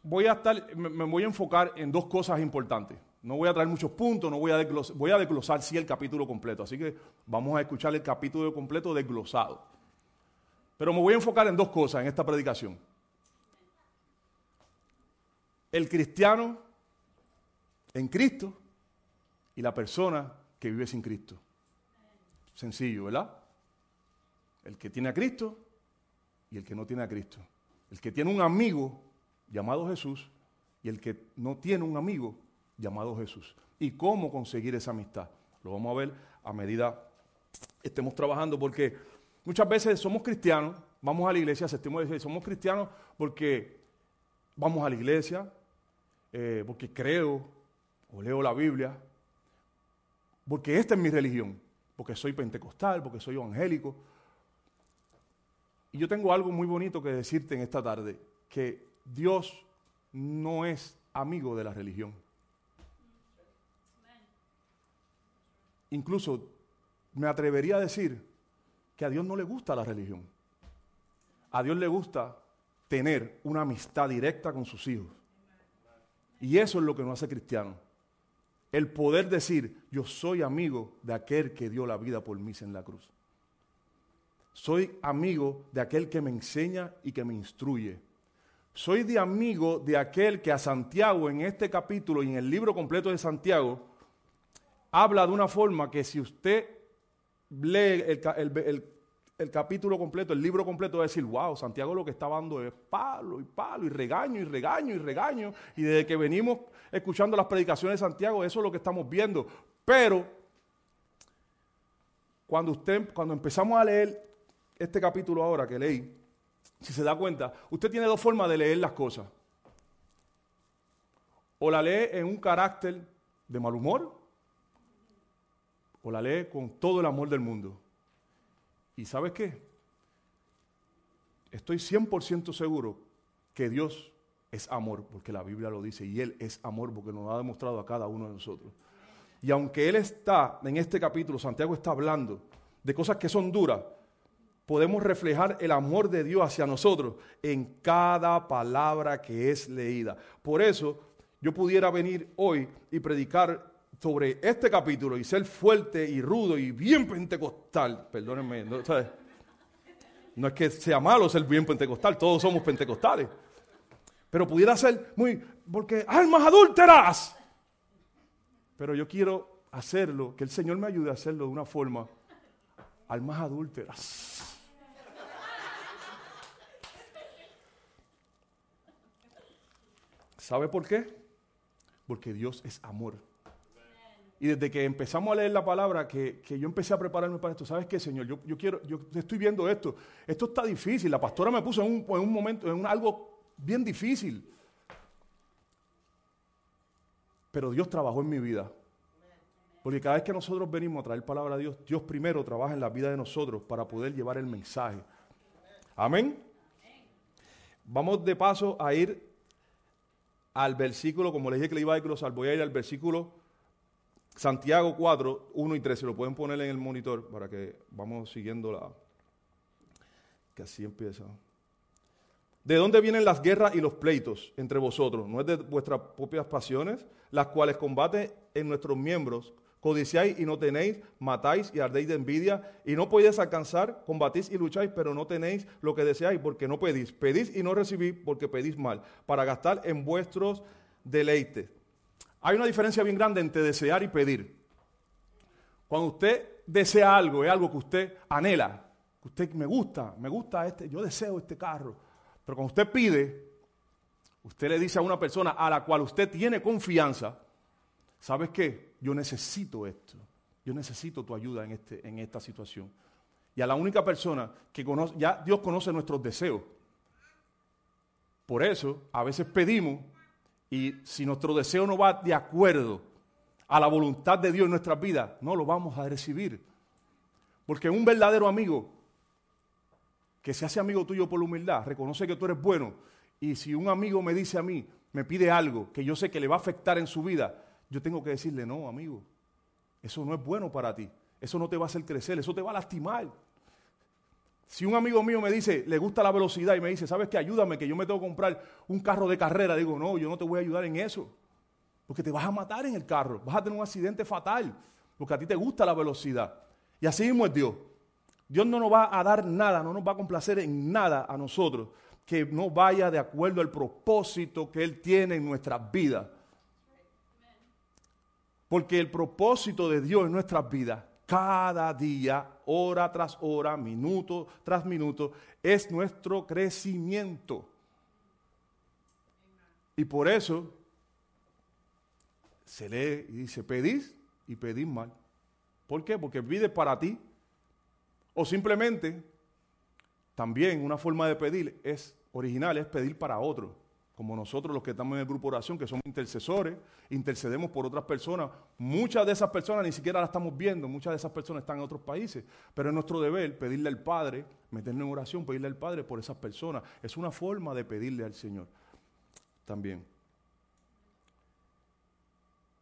voy a estar, me, voy a enfocar en dos cosas importantes. No voy a traer muchos puntos, no voy a desglosar, voy a desglosar sí el capítulo completo. Así que vamos a escuchar el capítulo completo desglosado. Pero me voy a enfocar en dos cosas en esta predicación. El cristiano en Cristo y la persona que vive sin Cristo. Sencillo, ¿verdad? El que tiene a Cristo y el que no tiene a Cristo. El que tiene un amigo llamado Jesús y el que no tiene un amigo llamado Jesús. ¿Y cómo conseguir esa amistad? Lo vamos a ver a medida estemos trabajando porque muchas veces somos cristianos, vamos a la iglesia, somos cristianos porque vamos a la iglesia, eh, porque creo o leo la Biblia, porque esta es mi religión, porque soy pentecostal, porque soy evangélico. Y yo tengo algo muy bonito que decirte en esta tarde, que Dios no es amigo de la religión. Incluso me atrevería a decir que a Dios no le gusta la religión. A Dios le gusta tener una amistad directa con sus hijos. Y eso es lo que nos hace cristianos. El poder decir, yo soy amigo de aquel que dio la vida por mí en la cruz. Soy amigo de aquel que me enseña y que me instruye. Soy de amigo de aquel que a Santiago en este capítulo y en el libro completo de Santiago habla de una forma que si usted lee el, el- el capítulo completo, el libro completo, va a decir, wow, Santiago lo que está dando es palo y palo y regaño y regaño y regaño. Y desde que venimos escuchando las predicaciones de Santiago, eso es lo que estamos viendo. Pero cuando usted, cuando empezamos a leer este capítulo ahora que leí, si se da cuenta, usted tiene dos formas de leer las cosas. O la lee en un carácter de mal humor, o la lee con todo el amor del mundo. ¿Y sabes qué? Estoy 100% seguro que Dios es amor, porque la Biblia lo dice, y Él es amor, porque nos ha demostrado a cada uno de nosotros. Y aunque Él está en este capítulo, Santiago está hablando de cosas que son duras, podemos reflejar el amor de Dios hacia nosotros en cada palabra que es leída. Por eso yo pudiera venir hoy y predicar sobre este capítulo y ser fuerte y rudo y bien pentecostal. Perdónenme, ¿no? es que sea malo ser bien pentecostal, todos somos pentecostales. Pero pudiera ser muy, porque almas adúlteras. Pero yo quiero hacerlo, que el Señor me ayude a hacerlo de una forma, almas adúlteras. ¿Sabe por qué? Porque Dios es amor. Y desde que empezamos a leer la palabra, que, yo empecé a prepararme para esto, ¿sabes qué, Señor? Yo, yo, quiero, yo estoy viendo esto. Esto está difícil. La pastora me puso en un, en un momento, en algo bien difícil. Pero Dios trabajó en mi vida. Porque cada vez que nosotros venimos a traer palabra a Dios, Dios primero trabaja en la vida de nosotros para poder llevar el mensaje. Amén. Vamos de paso a ir al versículo, como les dije que le iba a ir voy a ir al versículo Santiago 4, 1 y 3. Se lo pueden poner en el monitor para que vamos siguiendo la. Que así empieza. ¿De dónde vienen las guerras y los pleitos entre vosotros? ¿No es de vuestras propias pasiones, las cuales combate en nuestros miembros? Codiciáis y no tenéis, matáis y ardéis de envidia, y no podéis alcanzar, combatís y lucháis, pero no tenéis lo que deseáis, porque no pedís. Pedís y no recibís, porque pedís mal, para gastar en vuestros deleites. Hay una diferencia bien grande entre desear y pedir. Cuando usted desea algo, es algo que usted anhela, que usted me gusta, me gusta este, yo deseo este carro. Pero cuando usted pide, usted le dice a una persona a la cual usted tiene confianza, ¿sabes qué? yo necesito esto, yo necesito tu ayuda en, este, en esta situación. Y a la única persona que conoce, ya Dios conoce nuestros deseos. Por eso, a veces pedimos y si nuestro deseo no va de acuerdo a la voluntad de Dios en nuestras vidas, no lo vamos a recibir. Porque un verdadero amigo que se hace amigo tuyo por la humildad, reconoce que tú eres bueno. Y si un amigo me dice a mí, me pide algo que yo sé que le va a afectar en su vida, yo tengo que decirle, no, amigo, eso no es bueno para ti, eso no te va a hacer crecer, eso te va a lastimar. Si un amigo mío me dice, le gusta la velocidad y me dice, ¿sabes qué? Ayúdame, que yo me tengo que comprar un carro de carrera, digo, no, yo no te voy a ayudar en eso, porque te vas a matar en el carro, vas a tener un accidente fatal, porque a ti te gusta la velocidad. Y así mismo es Dios. Dios no nos va a dar nada, no nos va a complacer en nada a nosotros que no vaya de acuerdo al propósito que Él tiene en nuestras vidas. Porque el propósito de Dios en nuestras vidas, cada día, hora tras hora, minuto tras minuto, es nuestro crecimiento. Y por eso se lee y dice, pedís y pedís mal. ¿Por qué? Porque pides para ti. O simplemente, también una forma de pedir es original, es pedir para otro como nosotros los que estamos en el grupo de oración, que somos intercesores, intercedemos por otras personas. Muchas de esas personas ni siquiera las estamos viendo, muchas de esas personas están en otros países, pero es nuestro deber pedirle al Padre, meternos en oración, pedirle al Padre por esas personas. Es una forma de pedirle al Señor también.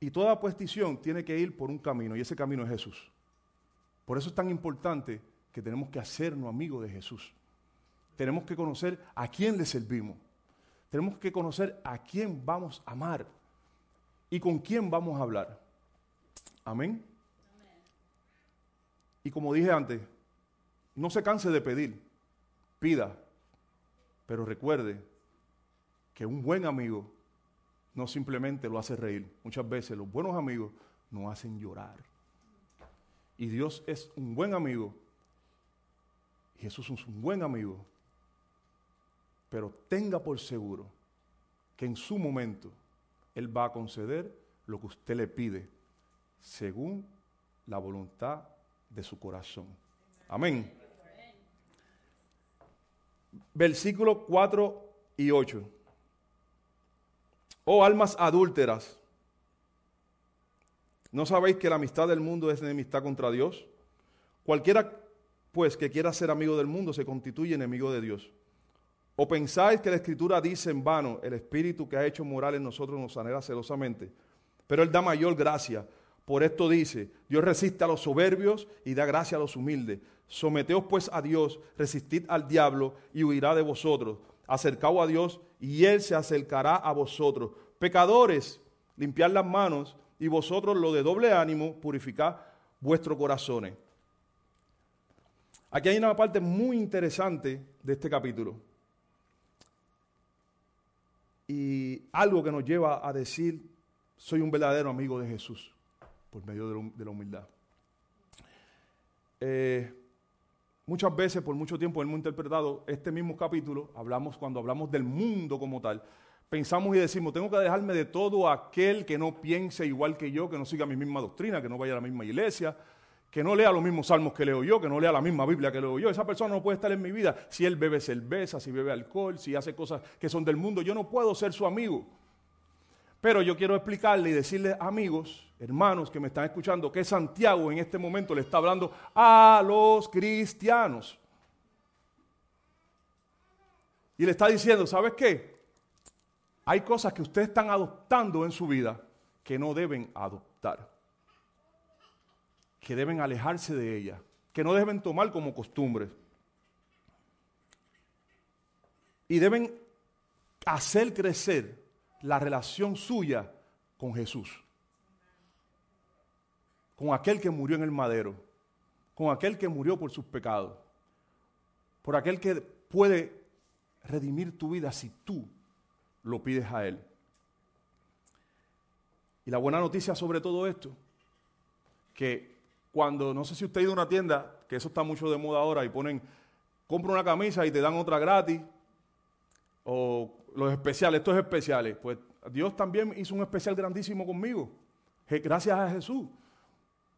Y toda petición tiene que ir por un camino, y ese camino es Jesús. Por eso es tan importante que tenemos que hacernos amigos de Jesús. Tenemos que conocer a quién le servimos. Tenemos que conocer a quién vamos a amar y con quién vamos a hablar. Amén. Y como dije antes, no se canse de pedir, pida, pero recuerde que un buen amigo no simplemente lo hace reír. Muchas veces los buenos amigos nos hacen llorar. Y Dios es un buen amigo. Jesús es un buen amigo pero tenga por seguro que en su momento Él va a conceder lo que usted le pide, según la voluntad de su corazón. Amén. Versículos 4 y 8. Oh almas adúlteras, ¿no sabéis que la amistad del mundo es enemistad contra Dios? Cualquiera pues que quiera ser amigo del mundo se constituye enemigo de Dios. ¿O pensáis que la Escritura dice en vano, el Espíritu que ha hecho moral en nosotros nos anhela celosamente? Pero Él da mayor gracia. Por esto dice, Dios resiste a los soberbios y da gracia a los humildes. Someteos pues a Dios, resistid al diablo y huirá de vosotros. Acercaos a Dios y Él se acercará a vosotros. Pecadores, limpiad las manos y vosotros lo de doble ánimo, purificad vuestros corazones. Aquí hay una parte muy interesante de este capítulo. Y algo que nos lleva a decir, soy un verdadero amigo de Jesús, por medio de, la humildad. Eh, muchas veces, por mucho tiempo, hemos interpretado este mismo capítulo, hablamos cuando hablamos del mundo como tal, pensamos y decimos, tengo que dejarme de todo aquel que no piense igual que yo, que no siga mi misma doctrina, que no vaya a la misma iglesia, que no lea los mismos salmos que leo yo, que no lea la misma Biblia que leo yo. Esa persona no puede estar en mi vida si él bebe cerveza, si bebe alcohol, si hace cosas que son del mundo. Yo no puedo ser su amigo. Pero yo quiero explicarle y decirle, amigos, hermanos que me están escuchando, que Santiago en este momento le está hablando a los cristianos. Y le está diciendo, ¿sabes qué? Hay cosas que ustedes están adoptando en su vida que no deben adoptar que deben alejarse de ella, que no deben tomar como costumbre. Y deben hacer crecer la relación suya con Jesús, con aquel que murió en el madero, con aquel que murió por sus pecados, por aquel que puede redimir tu vida si tú lo pides a Él. Y la buena noticia sobre todo esto, que cuando, no sé si usted ha ido a una tienda, que eso está mucho de moda ahora, y ponen, compra una camisa y te dan otra gratis, o los especiales, estos especiales, pues Dios también hizo un especial grandísimo conmigo, gracias a Jesús,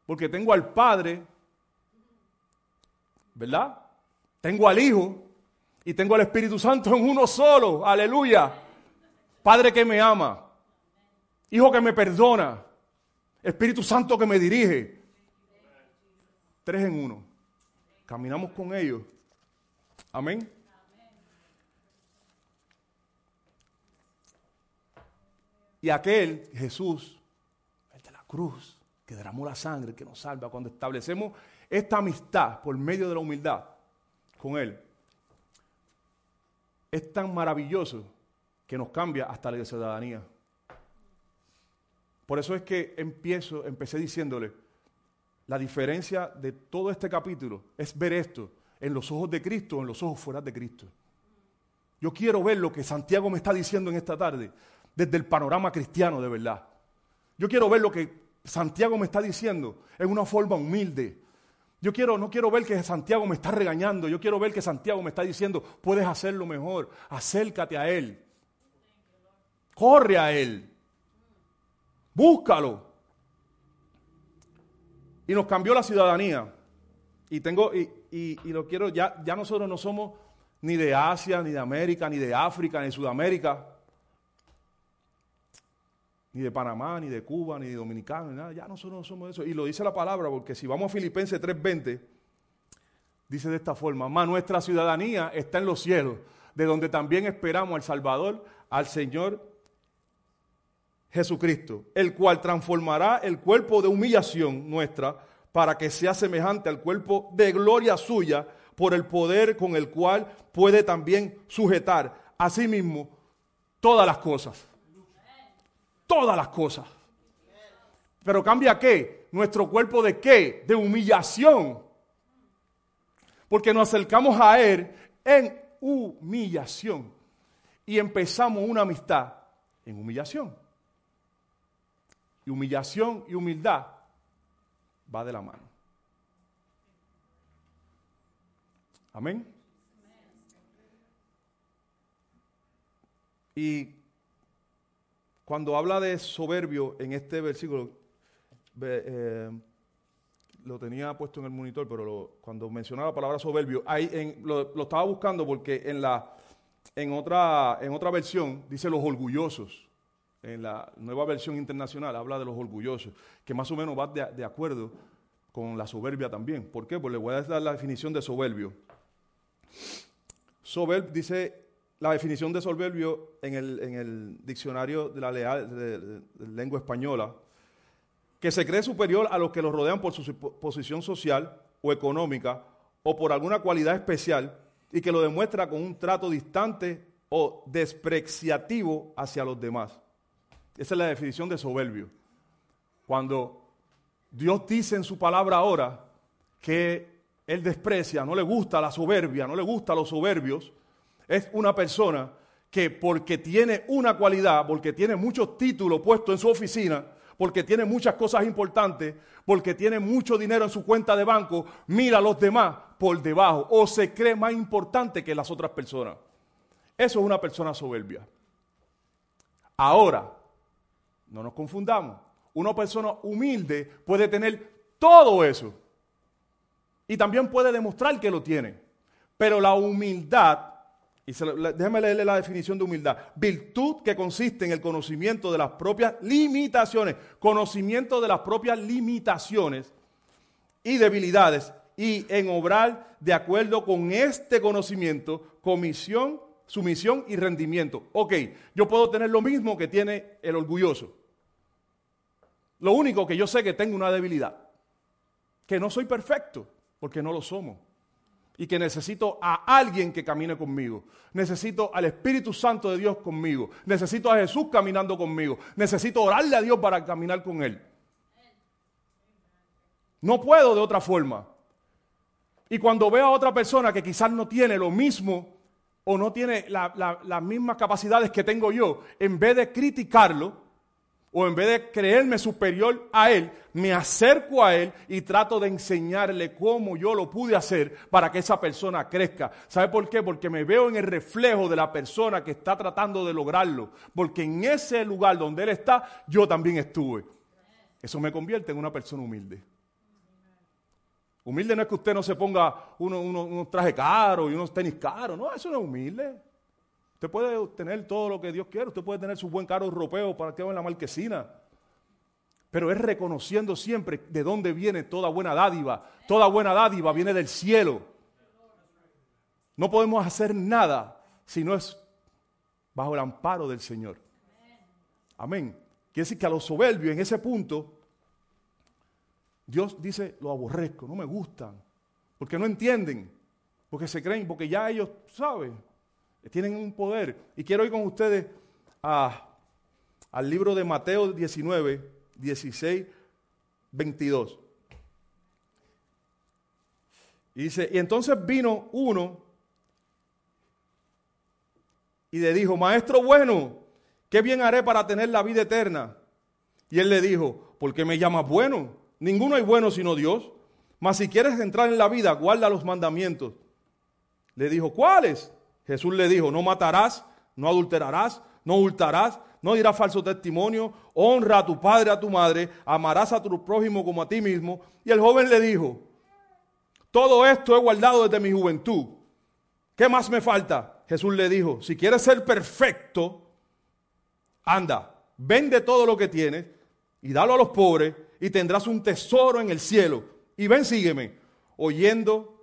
porque tengo al Padre, ¿verdad? Tengo al Hijo y tengo al Espíritu Santo en uno solo, aleluya. Padre que me ama, Hijo que me perdona, Espíritu Santo que me dirige. Tres en uno. Caminamos con ellos. Amén. Y aquel, Jesús, el de la cruz, que derramó la sangre, que nos salva, cuando establecemos esta amistad por medio de la humildad con Él, es tan maravilloso que nos cambia hasta la ciudadanía. Por eso es que empiezo, empecé diciéndole, la diferencia de todo este capítulo es ver esto en los ojos de Cristo o en los ojos fuera de Cristo. Yo quiero ver lo que Santiago me está diciendo en esta tarde, desde el panorama cristiano de verdad. Yo quiero ver lo que Santiago me está diciendo en una forma humilde. Yo quiero, no quiero ver que Santiago me está regañando, yo quiero ver que Santiago me está diciendo, puedes hacerlo mejor, acércate a Él, corre a Él, búscalo. Y nos cambió la ciudadanía. Y tengo, y, lo quiero, ya, ya nosotros no somos ni de Asia, ni de América, ni de África, ni de Sudamérica, ni de Panamá, ni de Cuba, ni de Dominicano, ni nada. Ya nosotros no somos eso. Y lo dice la palabra, porque si vamos a Filipenses 3:20, dice de esta forma, más nuestra ciudadanía está en los cielos, de donde también esperamos al Salvador, al Señor Jesucristo, el cual transformará el cuerpo de humillación nuestra para que sea semejante al cuerpo de gloria suya por el poder con el cual puede también sujetar a sí mismo todas las cosas. Todas las cosas. Pero cambia qué? Nuestro cuerpo de qué? De humillación. Porque nos acercamos a Él en humillación. Y empezamos una amistad en humillación. Y humillación y humildad va de la mano. Amén. Y cuando habla de soberbio en este versículo, eh, lo tenía puesto en el monitor, pero cuando mencionaba la palabra soberbio, ahí lo, lo estaba buscando porque en, la, en, otra, en otra versión dice los orgullosos. En la nueva versión internacional habla de los orgullosos, que más o menos va de, acuerdo con la soberbia también. ¿Por qué? Pues le voy a dar la definición de soberbio. Soberb dice la definición de soberbio en el, diccionario de la leal- lengua española, que se cree superior a los que los rodean por su posición social o económica o por alguna cualidad especial y que lo demuestra con un trato distante o despreciativo hacia los demás. Esa es la definición de soberbio. Cuando Dios dice en su palabra ahora que Él desprecia, no le gusta la soberbia, no le gusta los soberbios, es una persona que porque tiene una cualidad, porque tiene muchos títulos puestos en su oficina, porque tiene muchas cosas importantes, porque tiene mucho dinero en su cuenta de banco, mira a los demás por debajo o se cree más importante que las otras personas. Eso es una persona soberbia. Ahora, no nos confundamos. Una persona humilde puede tener todo eso. Y también puede demostrar que lo tiene. Pero la humildad, y se déjeme leerle la definición de humildad, virtud que consiste en el conocimiento de las propias limitaciones, conocimiento de las propias limitaciones y debilidades, y en obrar de acuerdo con este conocimiento, comisión, sumisión y rendimiento. Ok, yo puedo tener lo mismo que tiene el orgulloso. Lo único que yo sé que tengo una debilidad, que no soy perfecto, porque no lo somos. Y que necesito a alguien que camine conmigo. Necesito al Espíritu Santo de Dios conmigo. Necesito a Jesús caminando conmigo. Necesito orarle a Dios para caminar con Él. No puedo de otra forma. Y cuando veo a otra persona que quizás no tiene lo mismo o no tiene la- la- las mismas capacidades que tengo yo, en vez de criticarlo, o en vez de creerme superior a él, me acerco a él y trato de enseñarle cómo yo lo pude hacer para que esa persona crezca. ¿Sabe por qué? Porque me veo en el reflejo de la persona que está tratando de lograrlo. Porque en ese lugar donde él está, yo también estuve. Eso me convierte en una persona humilde. Humilde no es que usted no se ponga uno- uno- unos trajes caros y unos tenis caros. No, eso no es humilde. Usted puede tener todo lo que Dios quiere. Usted puede tener su buen carro europeo para que vaya en la marquesina. Pero es reconociendo siempre de dónde viene toda buena dádiva. Toda buena dádiva viene del cielo. No podemos hacer nada si no es bajo el amparo del Señor. Amén. Quiere decir que a los soberbios en ese punto, Dios dice, lo aborrezco, no me gustan. Porque no entienden. Porque se creen, porque ya ellos saben, tienen un poder. Y quiero ir con ustedes al libro de Mateo 19, 16, 22. Y dice, y entonces vino uno y le dijo, maestro bueno, ¿qué bien haré para tener la vida eterna? Y él le dijo, ¿por qué me llamas bueno? Ninguno hay bueno sino Dios. Mas si quieres entrar en la vida, guarda los mandamientos. Le dijo, ¿cuáles? Jesús le dijo, no matarás, no adulterarás, no hurtarás, no dirás falso testimonio, honra a tu padre, a tu madre, amarás a tu prójimo como a ti mismo. Y el joven le dijo, todo esto he guardado desde mi juventud. ¿Qué más me falta? Jesús le dijo, si quieres ser perfecto, anda, vende todo lo que tienes y dalo a los pobres y tendrás un tesoro en el cielo. Y ven, sígueme. Oyendo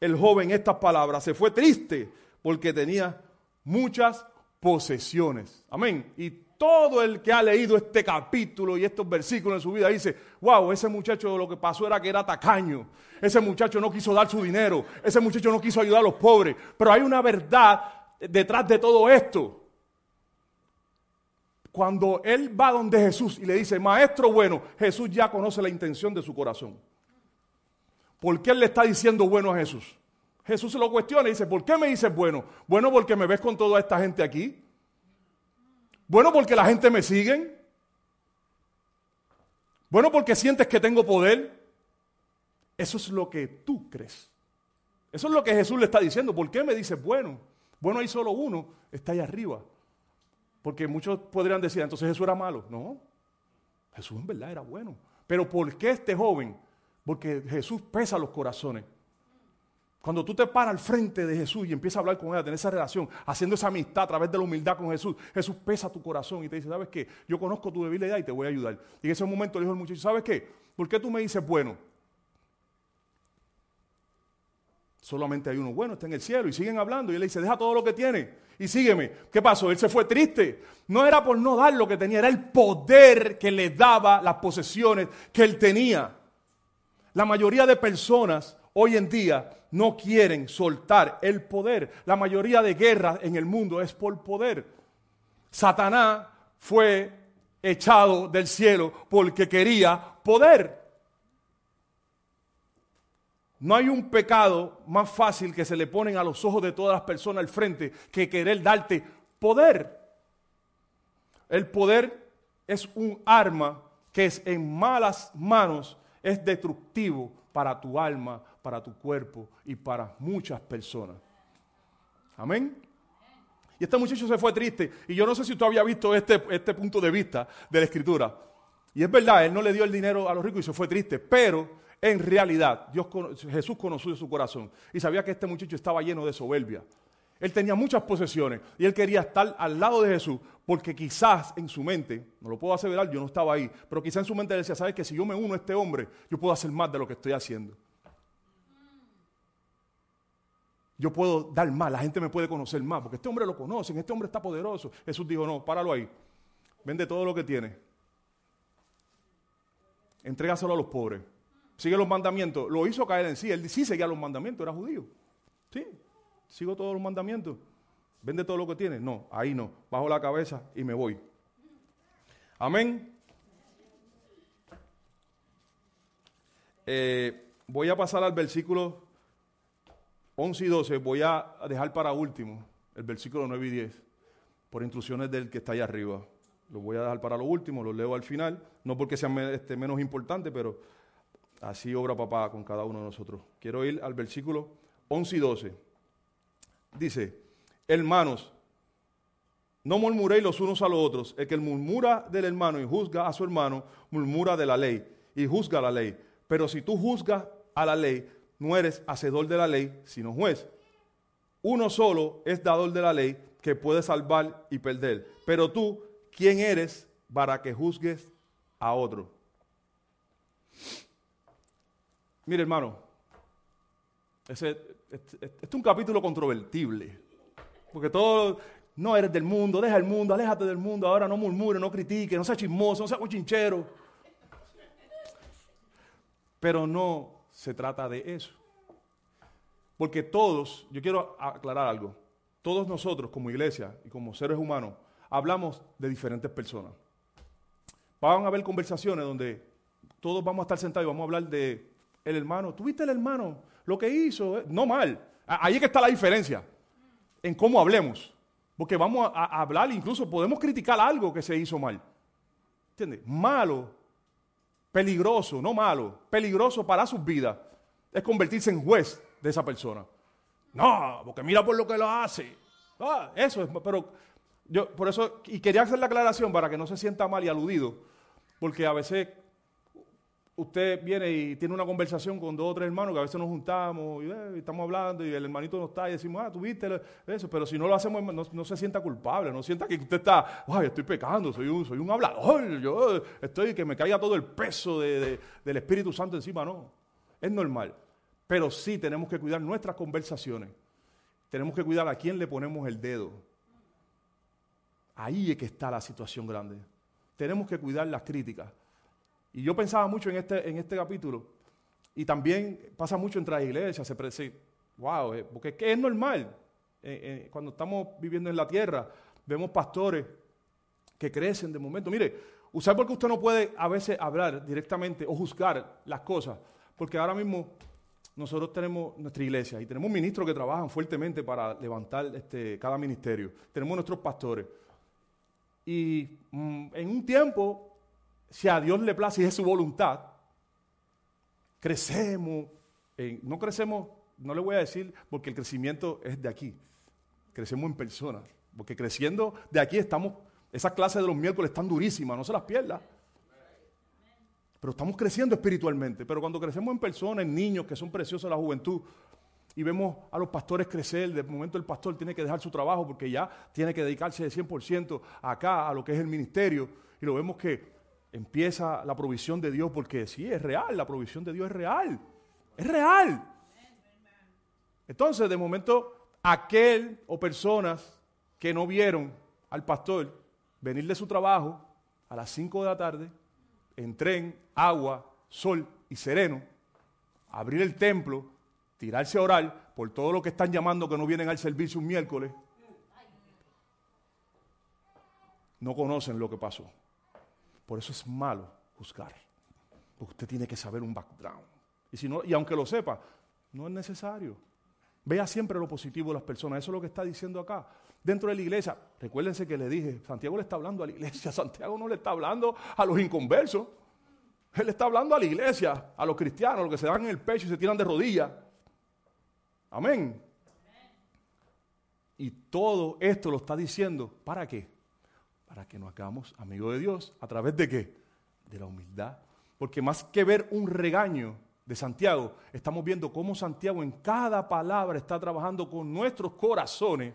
el joven estas palabras, se fue triste porque tenía muchas posesiones. Amén. Y todo el que ha leído este capítulo y estos versículos en su vida dice, wow, ese muchacho lo que pasó era que era tacaño. Ese muchacho no quiso dar su dinero. Ese muchacho no quiso ayudar a los pobres. Pero hay una verdad detrás de todo esto. Cuando él va donde Jesús y le dice, maestro bueno, Jesús ya conoce la intención de su corazón. ¿Por qué él le está diciendo bueno a Jesús? Jesús lo cuestiona y dice, ¿por qué me dices bueno? Bueno, porque me ves con toda esta gente aquí. Bueno, porque la gente me sigue. Bueno, porque sientes que tengo poder. Eso es lo que tú crees. Eso es lo que Jesús le está diciendo. ¿Por qué me dices bueno? Bueno, hay solo uno, está ahí arriba. Porque muchos podrían decir, entonces Jesús era malo. No, Jesús en verdad era bueno. Pero ¿por qué este joven Porque Jesús pesa los corazones. Cuando tú te paras al frente de Jesús y empiezas a hablar con Él, a tener esa relación, haciendo esa amistad a través de la humildad con Jesús, Jesús pesa tu corazón y te dice, ¿sabes qué? Yo conozco tu debilidad y te voy a ayudar. Y en ese momento le dijo el muchacho, ¿sabes qué? ¿Por qué tú me dices bueno? Solamente hay uno bueno, está en el cielo. Y siguen hablando. Y él le dice, deja todo lo que tiene y sígueme. ¿Qué pasó? Él se fue triste. No era por no dar lo que tenía, era el poder que le daba las posesiones que él tenía. La mayoría de personas hoy en día no quieren soltar el poder. La mayoría de guerras en el mundo es por poder. Satanás fue echado del cielo porque quería poder. No hay un pecado más fácil que se le ponen a los ojos de todas las personas al frente que querer darte poder. El poder es un arma que es en malas manos es destructivo para tu alma, para tu cuerpo y para muchas personas. Amén. Y este muchacho se fue triste. Y yo no sé si tú había visto este, este punto de vista de la escritura. Y es verdad, él no le dio el dinero a los ricos y se fue triste. Pero en realidad, Dios, Jesús conoció su corazón y sabía que este muchacho estaba lleno de soberbia. Él tenía muchas posesiones y él quería estar al lado de Jesús porque quizás en su mente, no lo puedo aseverar, yo no estaba ahí, pero quizás en su mente decía, ¿sabes que si yo me uno a este hombre, yo puedo hacer más de lo que estoy haciendo? Yo puedo dar más, la gente me puede conocer más, porque este hombre lo conocen, este hombre está poderoso. Jesús dijo, no, páralo ahí, vende todo lo que tiene, entrégaselo a los pobres, sigue los mandamientos, lo hizo caer en sí, él sí seguía los mandamientos, era judío, sí, sigo todos los mandamientos. ¿Vende todo lo que tiene? No, ahí no. Bajo la cabeza y me voy. Amén. Eh, voy a pasar al versículo 11 y 12. Voy a dejar para último el versículo 9 y 10 por instrucciones del que está ahí arriba. Lo voy a dejar para lo último, lo leo al final. No porque sea este, menos importante, pero así obra papá con cada uno de nosotros. Quiero ir al versículo 11 y 12. Dice, hermanos, no murmuréis los unos a los otros. El que murmura del hermano y juzga a su hermano, murmura de la ley y juzga la ley. Pero si tú juzgas a la ley, no eres hacedor de la ley, sino juez. Uno solo es dador de la ley que puede salvar y perder. Pero tú, ¿quién eres para que juzgues a otro? Mire, hermano, este, este es un capítulo controvertible. Porque todo, no eres del mundo, deja el mundo, aléjate del mundo, ahora no murmure, no critique, no sea chismoso, no sea cochinchero. Pero no se trata de eso. Porque todos, yo quiero aclarar algo, todos nosotros como iglesia y como seres humanos hablamos de diferentes personas. Van a haber conversaciones donde todos vamos a estar sentados y vamos a hablar de el hermano. ¿Tuviste el hermano? Lo que hizo, no mal. Ahí es que está la diferencia en cómo hablemos. Porque vamos a, hablar, incluso podemos criticar algo que se hizo mal. ¿Entiendes? Malo, peligroso, no malo, peligroso para sus vidas, es convertirse en juez de esa persona. No, porque mira por lo que lo hace. Ah, eso es, pero yo por eso, y quería hacer la aclaración para que no se sienta mal y aludido, porque a veces usted viene y tiene una conversación con dos o tres hermanos que a veces nos juntamos eh, y, estamos hablando y el hermanito no está y decimos, ah, tuviste eso, pero si no lo hacemos no, se sienta culpable, no sienta que usted está, ay, estoy pecando, soy un, soy un hablador, yo estoy que me caiga todo el peso del Espíritu Santo encima, no, es normal, pero sí tenemos que cuidar nuestras conversaciones, tenemos que cuidar a quién le ponemos el dedo, ahí es que está la situación grande, tenemos que cuidar las críticas, y yo pensaba mucho en este, en este capítulo, y también pasa mucho entre las iglesias, se parece, wow, eh, porque es es normal. Eh, eh, cuando estamos viviendo en la tierra, vemos pastores que crecen de momento. Mire, usar porque usted no puede a veces hablar directamente o juzgar las cosas, porque ahora mismo nosotros tenemos nuestra iglesia y tenemos ministros que trabajan fuertemente para levantar este, cada ministerio. Tenemos nuestros pastores. Y mm, en un tiempo si a Dios le place y es su voluntad, crecemos, no crecemos, no le voy a decir porque el crecimiento es de aquí, crecemos en personas, porque creciendo de aquí estamos, esas clases de los miércoles están durísimas, no se las pierda. Pero estamos creciendo espiritualmente. Pero cuando crecemos en personas, en niños que son preciosos la juventud, y vemos a los pastores crecer, de momento el pastor tiene que dejar su trabajo porque ya tiene que dedicarse de 100% acá a lo que es el ministerio, y lo vemos que empieza la provisión de Dios, porque sí, es real, la provisión de Dios es real, es real. Entonces, de momento, aquel o personas que no vieron al pastor venir de su trabajo a las 5 de la tarde, en tren, agua, sol y sereno, abrir el templo, tirarse a orar por todo lo que están llamando que no vienen al servicio un miércoles, no conocen lo que pasó. Por eso es malo juzgar. Porque usted tiene que saber un background. Y, si no, y aunque lo sepa, no es necesario. Vea siempre lo positivo de las personas. Eso es lo que está diciendo acá. Dentro de la iglesia, recuérdense que le dije, Santiago le está hablando a la iglesia. Santiago no le está hablando a los inconversos. Él está hablando a la iglesia, a los cristianos, a los que se dan en el pecho y se tiran de rodillas. Amén. Y todo esto lo está diciendo, ¿para qué? Para que nos hagamos amigos de Dios. ¿A través de qué? De la humildad. Porque más que ver un regaño de Santiago, estamos viendo cómo Santiago en cada palabra está trabajando con nuestros corazones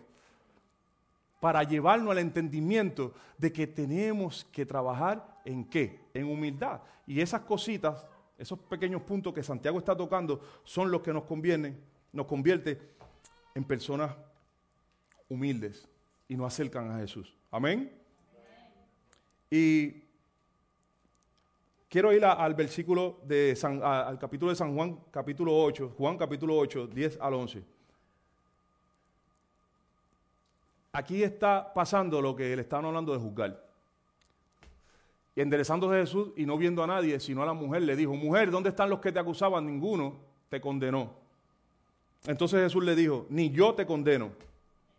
para llevarnos al entendimiento de que tenemos que trabajar en qué? En humildad. Y esas cositas, esos pequeños puntos que Santiago está tocando, son los que nos convienen, nos convierte en personas humildes y nos acercan a Jesús. Amén. Y quiero ir al versículo de San, al capítulo de San Juan, capítulo 8, Juan capítulo 8, 10 al 11. Aquí está pasando lo que le estaban hablando de juzgar. Y enderezándose Jesús y no viendo a nadie, sino a la mujer, le dijo, mujer, ¿dónde están los que te acusaban? Ninguno te condenó. Entonces Jesús le dijo, ni yo te condeno,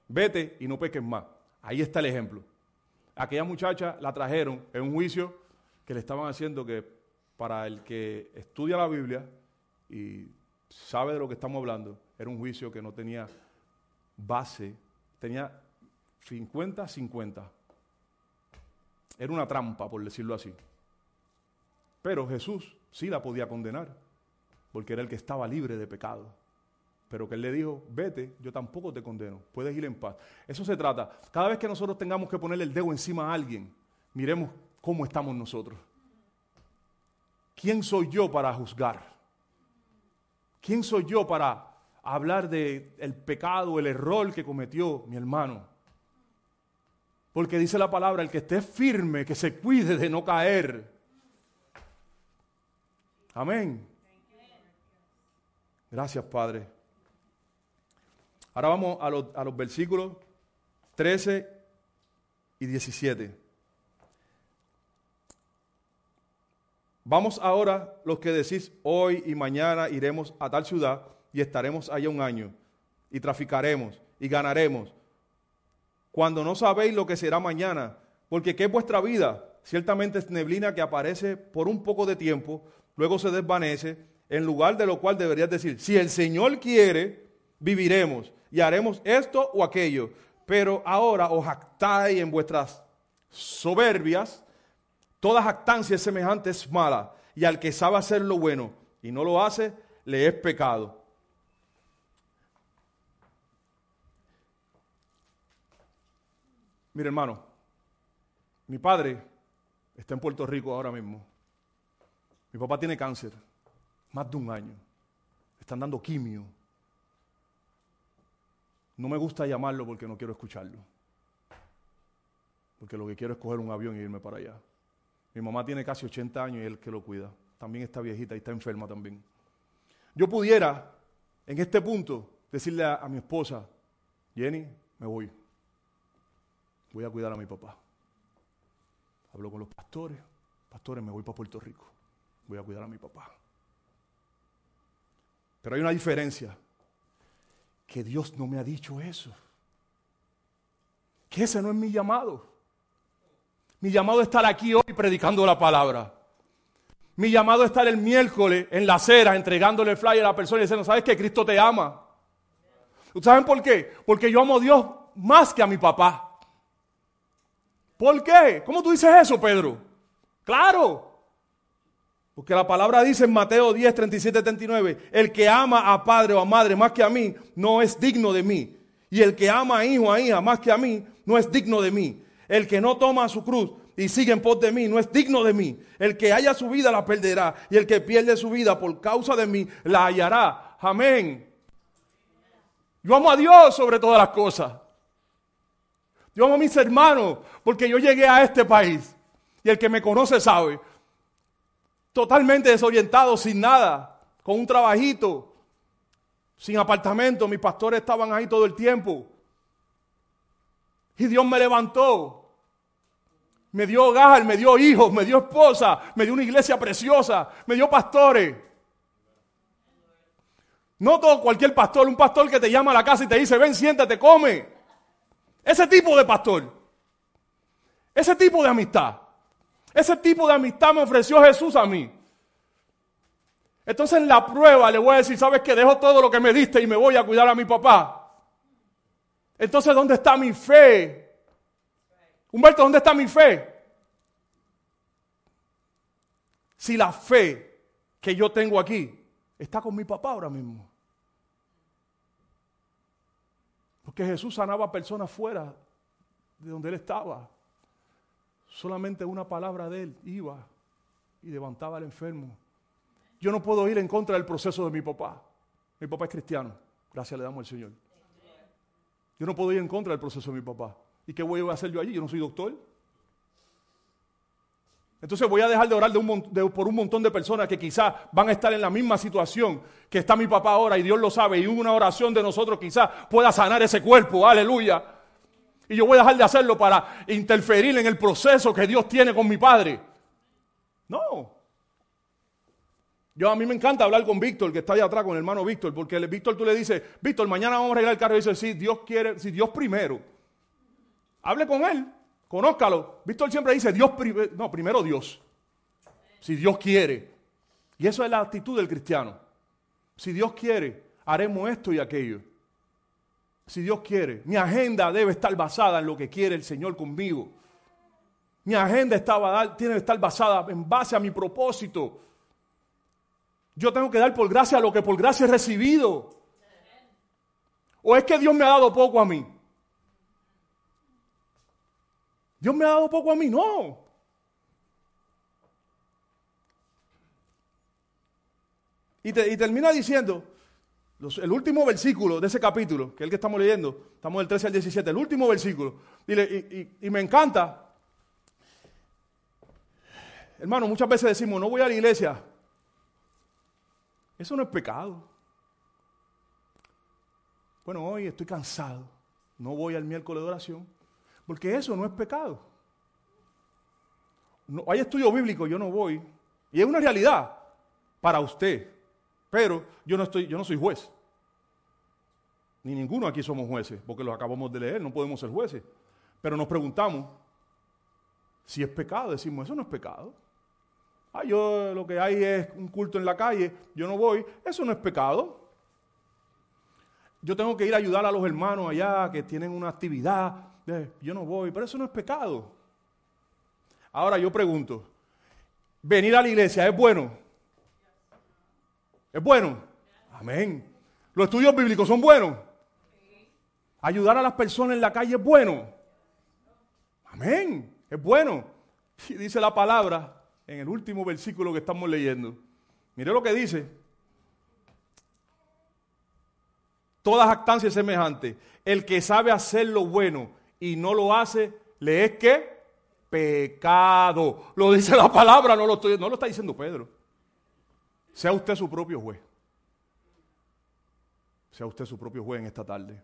vete y no peques más. Ahí está el ejemplo. Aquella muchacha la trajeron en un juicio que le estaban haciendo que para el que estudia la Biblia y sabe de lo que estamos hablando, era un juicio que no tenía base, tenía 50-50. Era una trampa, por decirlo así. Pero Jesús sí la podía condenar, porque era el que estaba libre de pecado. Pero que él le dijo, vete, yo tampoco te condeno, puedes ir en paz. Eso se trata. Cada vez que nosotros tengamos que ponerle el dedo encima a alguien, miremos cómo estamos nosotros. ¿Quién soy yo para juzgar? ¿Quién soy yo para hablar del el pecado, el error que cometió mi hermano? Porque dice la palabra, el que esté firme, que se cuide de no caer. Amén. Gracias, Padre. Ahora vamos a los, versículos 13 y 17. Vamos ahora los que decís, hoy y mañana iremos a tal ciudad y estaremos allá un año y traficaremos y ganaremos. Cuando no sabéis lo que será mañana, porque ¿qué es vuestra vida? Ciertamente es neblina que aparece por un poco de tiempo, luego se desvanece, en lugar de lo cual deberías decir, si el Señor quiere, viviremos y haremos esto o aquello. Pero ahora os jactáis en vuestras soberbias. Toda jactancia semejante es mala. Y al que sabe hacer lo bueno y no lo hace, le es pecado. Mire hermano, mi padre está en Puerto Rico ahora mismo. Mi papá tiene cáncer, más de un año. Están dando quimio. No me gusta llamarlo porque no quiero escucharlo. Porque lo que quiero es coger un avión y irme para allá. Mi mamá tiene casi 80 años y él que lo cuida. También está viejita y está enferma también. Yo pudiera, en este punto, decirle a, a mi esposa, Jenny, me voy. Voy a cuidar a mi papá. Hablo con los pastores. Pastores, me voy para Puerto Rico. Voy a cuidar a mi papá. Pero hay una diferencia que Dios no me ha dicho eso. Que ese no es mi llamado. Mi llamado es estar aquí hoy predicando la palabra. Mi llamado es estar el miércoles en la acera entregándole el flyer a la persona y diciendo, ¿sabes que Cristo te ama? ¿Ustedes saben por qué? Porque yo amo a Dios más que a mi papá. ¿Por qué? ¿Cómo tú dices eso, Pedro? Claro. Porque la palabra dice en Mateo 10, 37, 39, el que ama a padre o a madre más que a mí, no es digno de mí. Y el que ama a hijo o a hija más que a mí, no es digno de mí. El que no toma su cruz y sigue en pos de mí, no es digno de mí. El que haya su vida la perderá. Y el que pierde su vida por causa de mí, la hallará. Amén. Yo amo a Dios sobre todas las cosas. Yo amo a mis hermanos porque yo llegué a este país. Y el que me conoce sabe. Totalmente desorientado, sin nada, con un trabajito, sin apartamento. Mis pastores estaban ahí todo el tiempo. Y Dios me levantó. Me dio hogar, me dio hijos, me dio esposa, me dio una iglesia preciosa, me dio pastores. No todo cualquier pastor, un pastor que te llama a la casa y te dice, ven, siéntate, come. Ese tipo de pastor. Ese tipo de amistad. Ese tipo de amistad me ofreció Jesús a mí. Entonces en la prueba le voy a decir, ¿sabes qué? Dejo todo lo que me diste y me voy a cuidar a mi papá. Entonces, ¿dónde está mi fe? Humberto, ¿dónde está mi fe? Si la fe que yo tengo aquí está con mi papá ahora mismo. Porque Jesús sanaba a personas fuera de donde él estaba. Solamente una palabra de él iba y levantaba al enfermo. Yo no puedo ir en contra del proceso de mi papá. Mi papá es cristiano. Gracias le damos al Señor. Yo no puedo ir en contra del proceso de mi papá. ¿Y qué voy a hacer yo allí? Yo no soy doctor. Entonces voy a dejar de orar por un montón de personas que quizás van a estar en la misma situación que está mi papá ahora y Dios lo sabe. Y una oración de nosotros quizás pueda sanar ese cuerpo. Aleluya. Y yo voy a dejar de hacerlo para interferir en el proceso que Dios tiene con mi padre. No. Yo a mí me encanta hablar con Víctor, que está allá atrás, con el hermano Víctor, porque el, Víctor tú le dices, Víctor, mañana vamos a arreglar el carro. Y dice, sí, Dios quiere, si Dios primero. Hable con él, conózcalo. Víctor siempre dice, Dios primero, no, primero Dios. Si Dios quiere. Y eso es la actitud del cristiano. Si Dios quiere, haremos esto y aquello. Si Dios quiere, mi agenda debe estar basada en lo que quiere el Señor conmigo. Mi agenda estaba, tiene que estar basada en base a mi propósito. Yo tengo que dar por gracia lo que por gracia he recibido. ¿O es que Dios me ha dado poco a mí? Dios me ha dado poco a mí, no. Y, termina diciendo, el último versículo de ese capítulo, que es el que estamos leyendo, estamos del 13 al 17, el último versículo, y me encanta. Hermano, muchas veces decimos, no voy a la iglesia eso no es pecado. Bueno, hoy estoy cansado. No voy al miércoles de oración. Porque eso no es pecado. Hay estudio bíblico, yo no voy. Y es una realidad para usted. Pero yo no, estoy, yo no soy juez. Ni ninguno aquí somos jueces, porque lo acabamos de leer, no podemos ser jueces. Pero nos preguntamos si es pecado. Decimos, eso no es pecado. Ah, yo lo que hay es un culto en la calle, yo no voy, eso no es pecado. Yo tengo que ir a ayudar a los hermanos allá que tienen una actividad, yo no voy, pero eso no es pecado. Ahora yo pregunto, venir a la iglesia es bueno. ¿Es bueno? Amén. Los estudios bíblicos son buenos. Ayudar a las personas en la calle es bueno. Amén. Es bueno. Y dice la palabra en el último versículo que estamos leyendo. Mire lo que dice. Toda jactancia es semejante. El que sabe hacer lo bueno y no lo hace, le es que pecado. Lo dice la palabra, no lo, no lo está diciendo Pedro. Sea usted su propio juez. Sea usted su propio juez en esta tarde.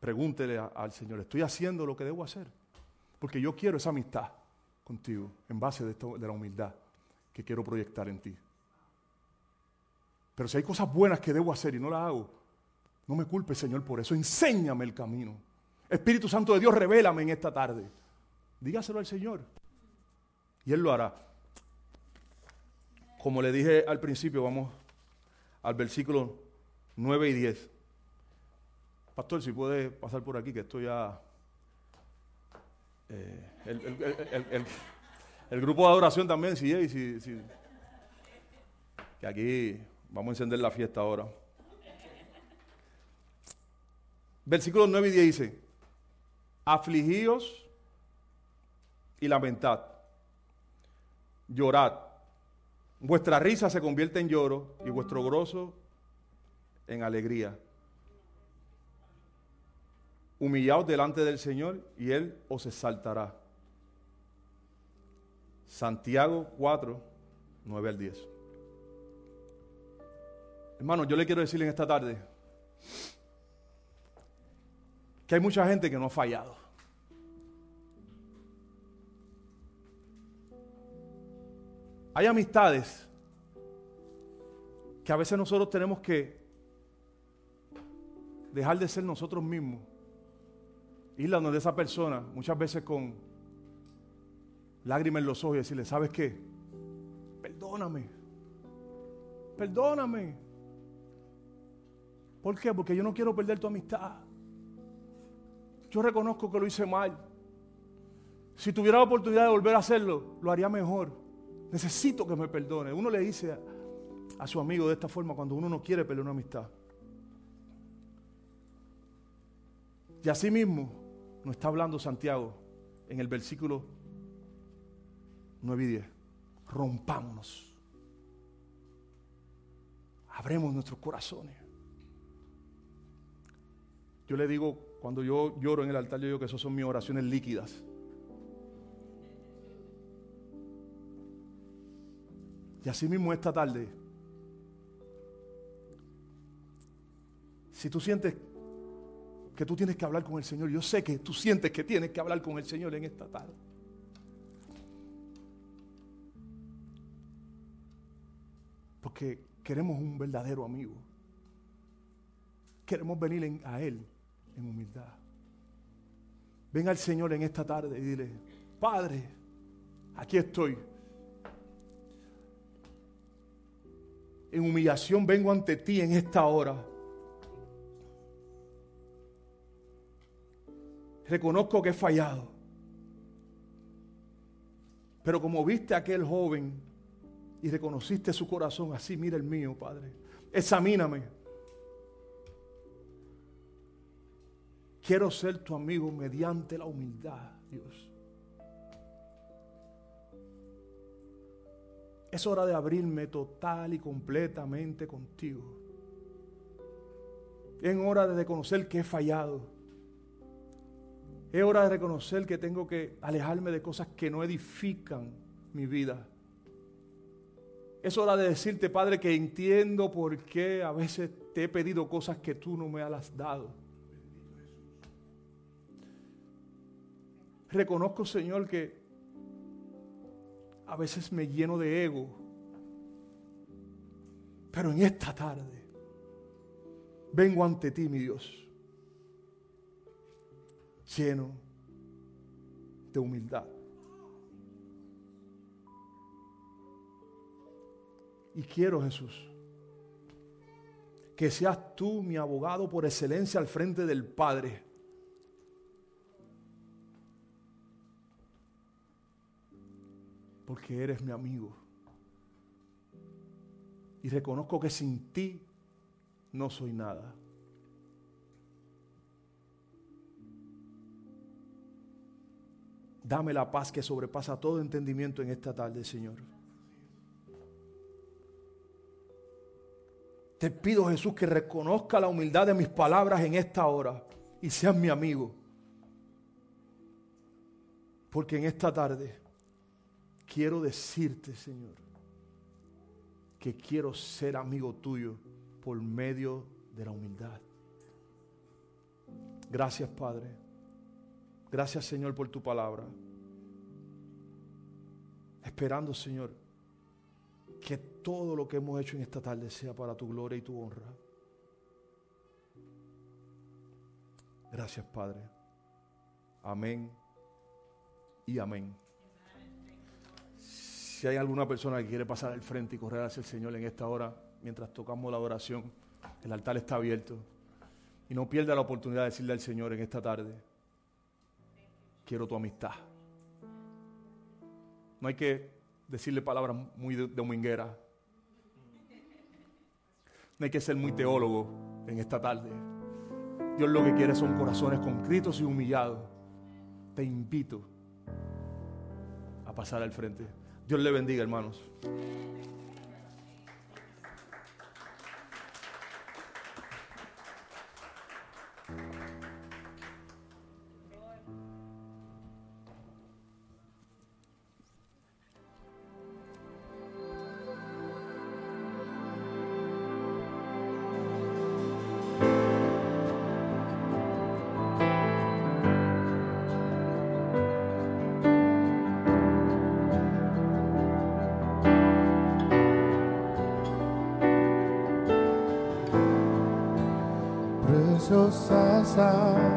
Pregúntele al Señor, ¿estoy haciendo lo que debo hacer? Porque yo quiero esa amistad contigo en base de, de la humildad que quiero proyectar en ti. Pero si hay cosas buenas que debo hacer y no las hago, no me culpe, Señor, por eso. Enséñame el camino. Espíritu Santo de Dios, revélame en esta tarde. Dígaselo al Señor. Y Él lo hará. Como le dije al principio, vamos al versículo 9 y 10. Pastor, si puede pasar por aquí, que estoy ya eh, el, grupo de adoración también, si, si, Que aquí vamos a encender la fiesta ahora. Versículos 9 y 10 dice, afligíos y lamentad, llorad. Vuestra risa se convierte en lloro y vuestro gozo en alegría. Humillaos delante del Señor y Él os exaltará. Santiago 4, 9 al 10. Hermano, yo le quiero decir en esta tarde que hay mucha gente que no ha fallado. Hay amistades que a veces nosotros tenemos que dejar de ser nosotros mismos, ir a donde esa persona, muchas veces con lágrimas en los ojos y decirle, ¿sabes qué? Perdóname, perdóname. ¿Por qué? Porque yo no quiero perder tu amistad. Yo reconozco que lo hice mal. Si tuviera la oportunidad de volver a hacerlo, lo haría mejor. Necesito que me perdone. Uno le dice a, su amigo de esta forma cuando uno no quiere perder una amistad. Y así mismo nos está hablando Santiago en el versículo 9 y 10. Rompámonos. Abremos nuestros corazones. Yo le digo, cuando yo lloro en el altar, yo digo que esas son mis oraciones líquidas. Y así mismo esta tarde, si tú sientes que tú tienes que hablar con el Señor, yo sé que tú sientes que tienes que hablar con el Señor en esta tarde. Porque queremos un verdadero amigo. Queremos venir en- a Él en humildad. Ven al Señor en esta tarde y dile, Padre, aquí estoy. En humillación vengo ante ti en esta hora. Reconozco que he fallado. Pero como viste a aquel joven y reconociste su corazón, así mira el mío, Padre. Examíname. Quiero ser tu amigo mediante la humildad, Dios. Es hora de abrirme total y completamente contigo. Es hora de reconocer que he fallado. Es hora de reconocer que tengo que alejarme de cosas que no edifican mi vida. Es hora de decirte, Padre, que entiendo por qué a veces te he pedido cosas que tú no me has dado. Reconozco, Señor, que a veces me lleno de ego. Pero en esta tarde vengo ante ti, mi Dios, lleno de humildad. Y quiero, Jesús, que seas tú mi abogado por excelencia al frente del Padre. Porque eres mi amigo. Y reconozco que sin ti no soy nada. Dame la paz que sobrepasa todo entendimiento en esta tarde, Señor. Te pido, Jesús, que reconozca la humildad de mis palabras en esta hora y seas mi amigo. Porque en esta tarde quiero decirte, Señor, que quiero ser amigo tuyo por medio de la humildad. Gracias, Padre. Gracias, Señor, por tu palabra. Esperando, Señor, que todo lo que hemos hecho en esta tarde sea para tu gloria y tu honra. Gracias, Padre. Amén y amén. Si hay alguna persona que quiere pasar al frente y correr hacia el Señor en esta hora, mientras tocamos la oración, el altar está abierto. Y no pierda la oportunidad de decirle al Señor en esta tarde, quiero tu amistad. No hay que decirle palabras muy domingueras. No hay que ser muy teólogo en esta tarde. Dios lo que quiere son corazones concritos y humillados. Te invito a pasar al frente. Dios le bendiga, hermanos. trouxesse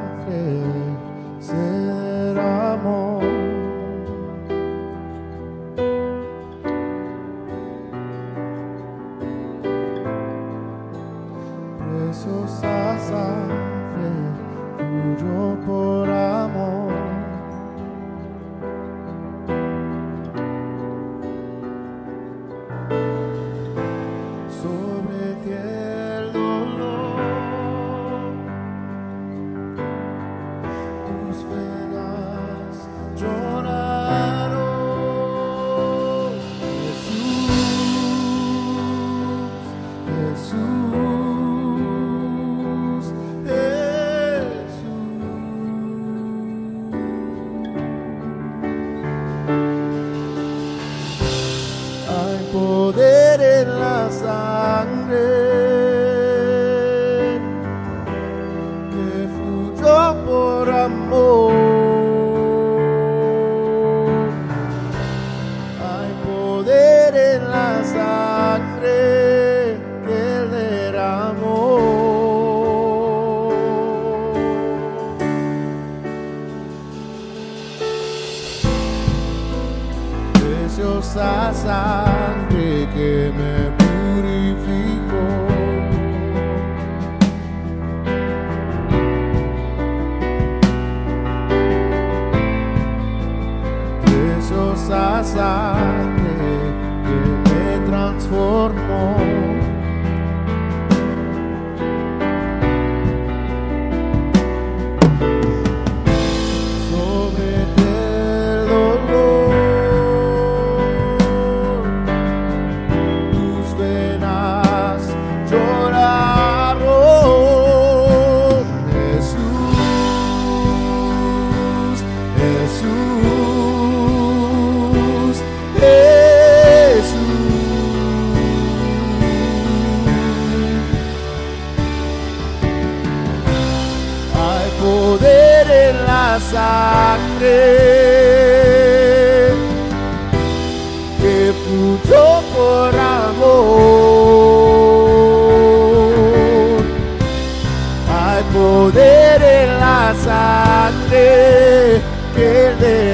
de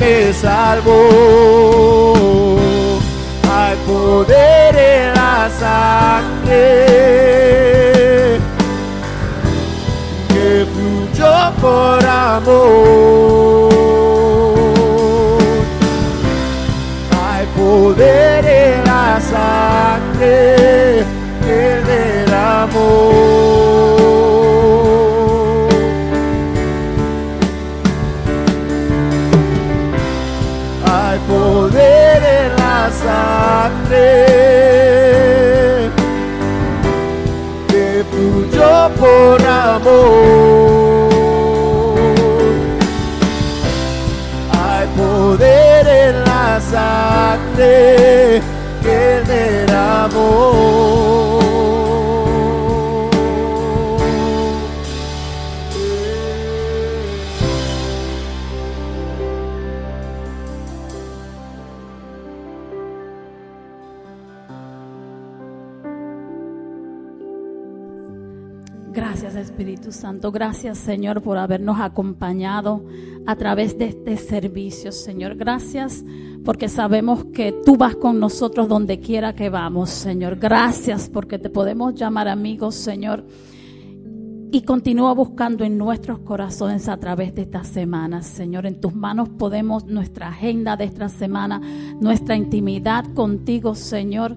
me salvó. Hay poder en la sangre que fluyó por amor. Gracias Señor por habernos acompañado a través de este servicio, Señor. Gracias porque sabemos que tú vas con nosotros donde quiera que vamos, Señor. Gracias porque te podemos llamar amigos, Señor. Y continúa buscando en nuestros corazones a través de esta semana, Señor. En tus manos podemos nuestra agenda de esta semana, nuestra intimidad contigo, Señor.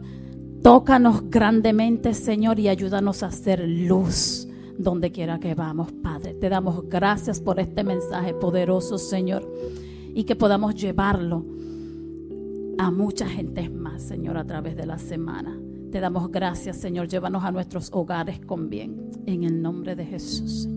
Tócanos grandemente, Señor, y ayúdanos a hacer luz donde quiera que vamos, Padre. Te damos gracias por este mensaje poderoso, Señor, y que podamos llevarlo a mucha gente más, Señor, a través de la semana. Te damos gracias, Señor. Llévanos a nuestros hogares con bien. En el nombre de Jesús.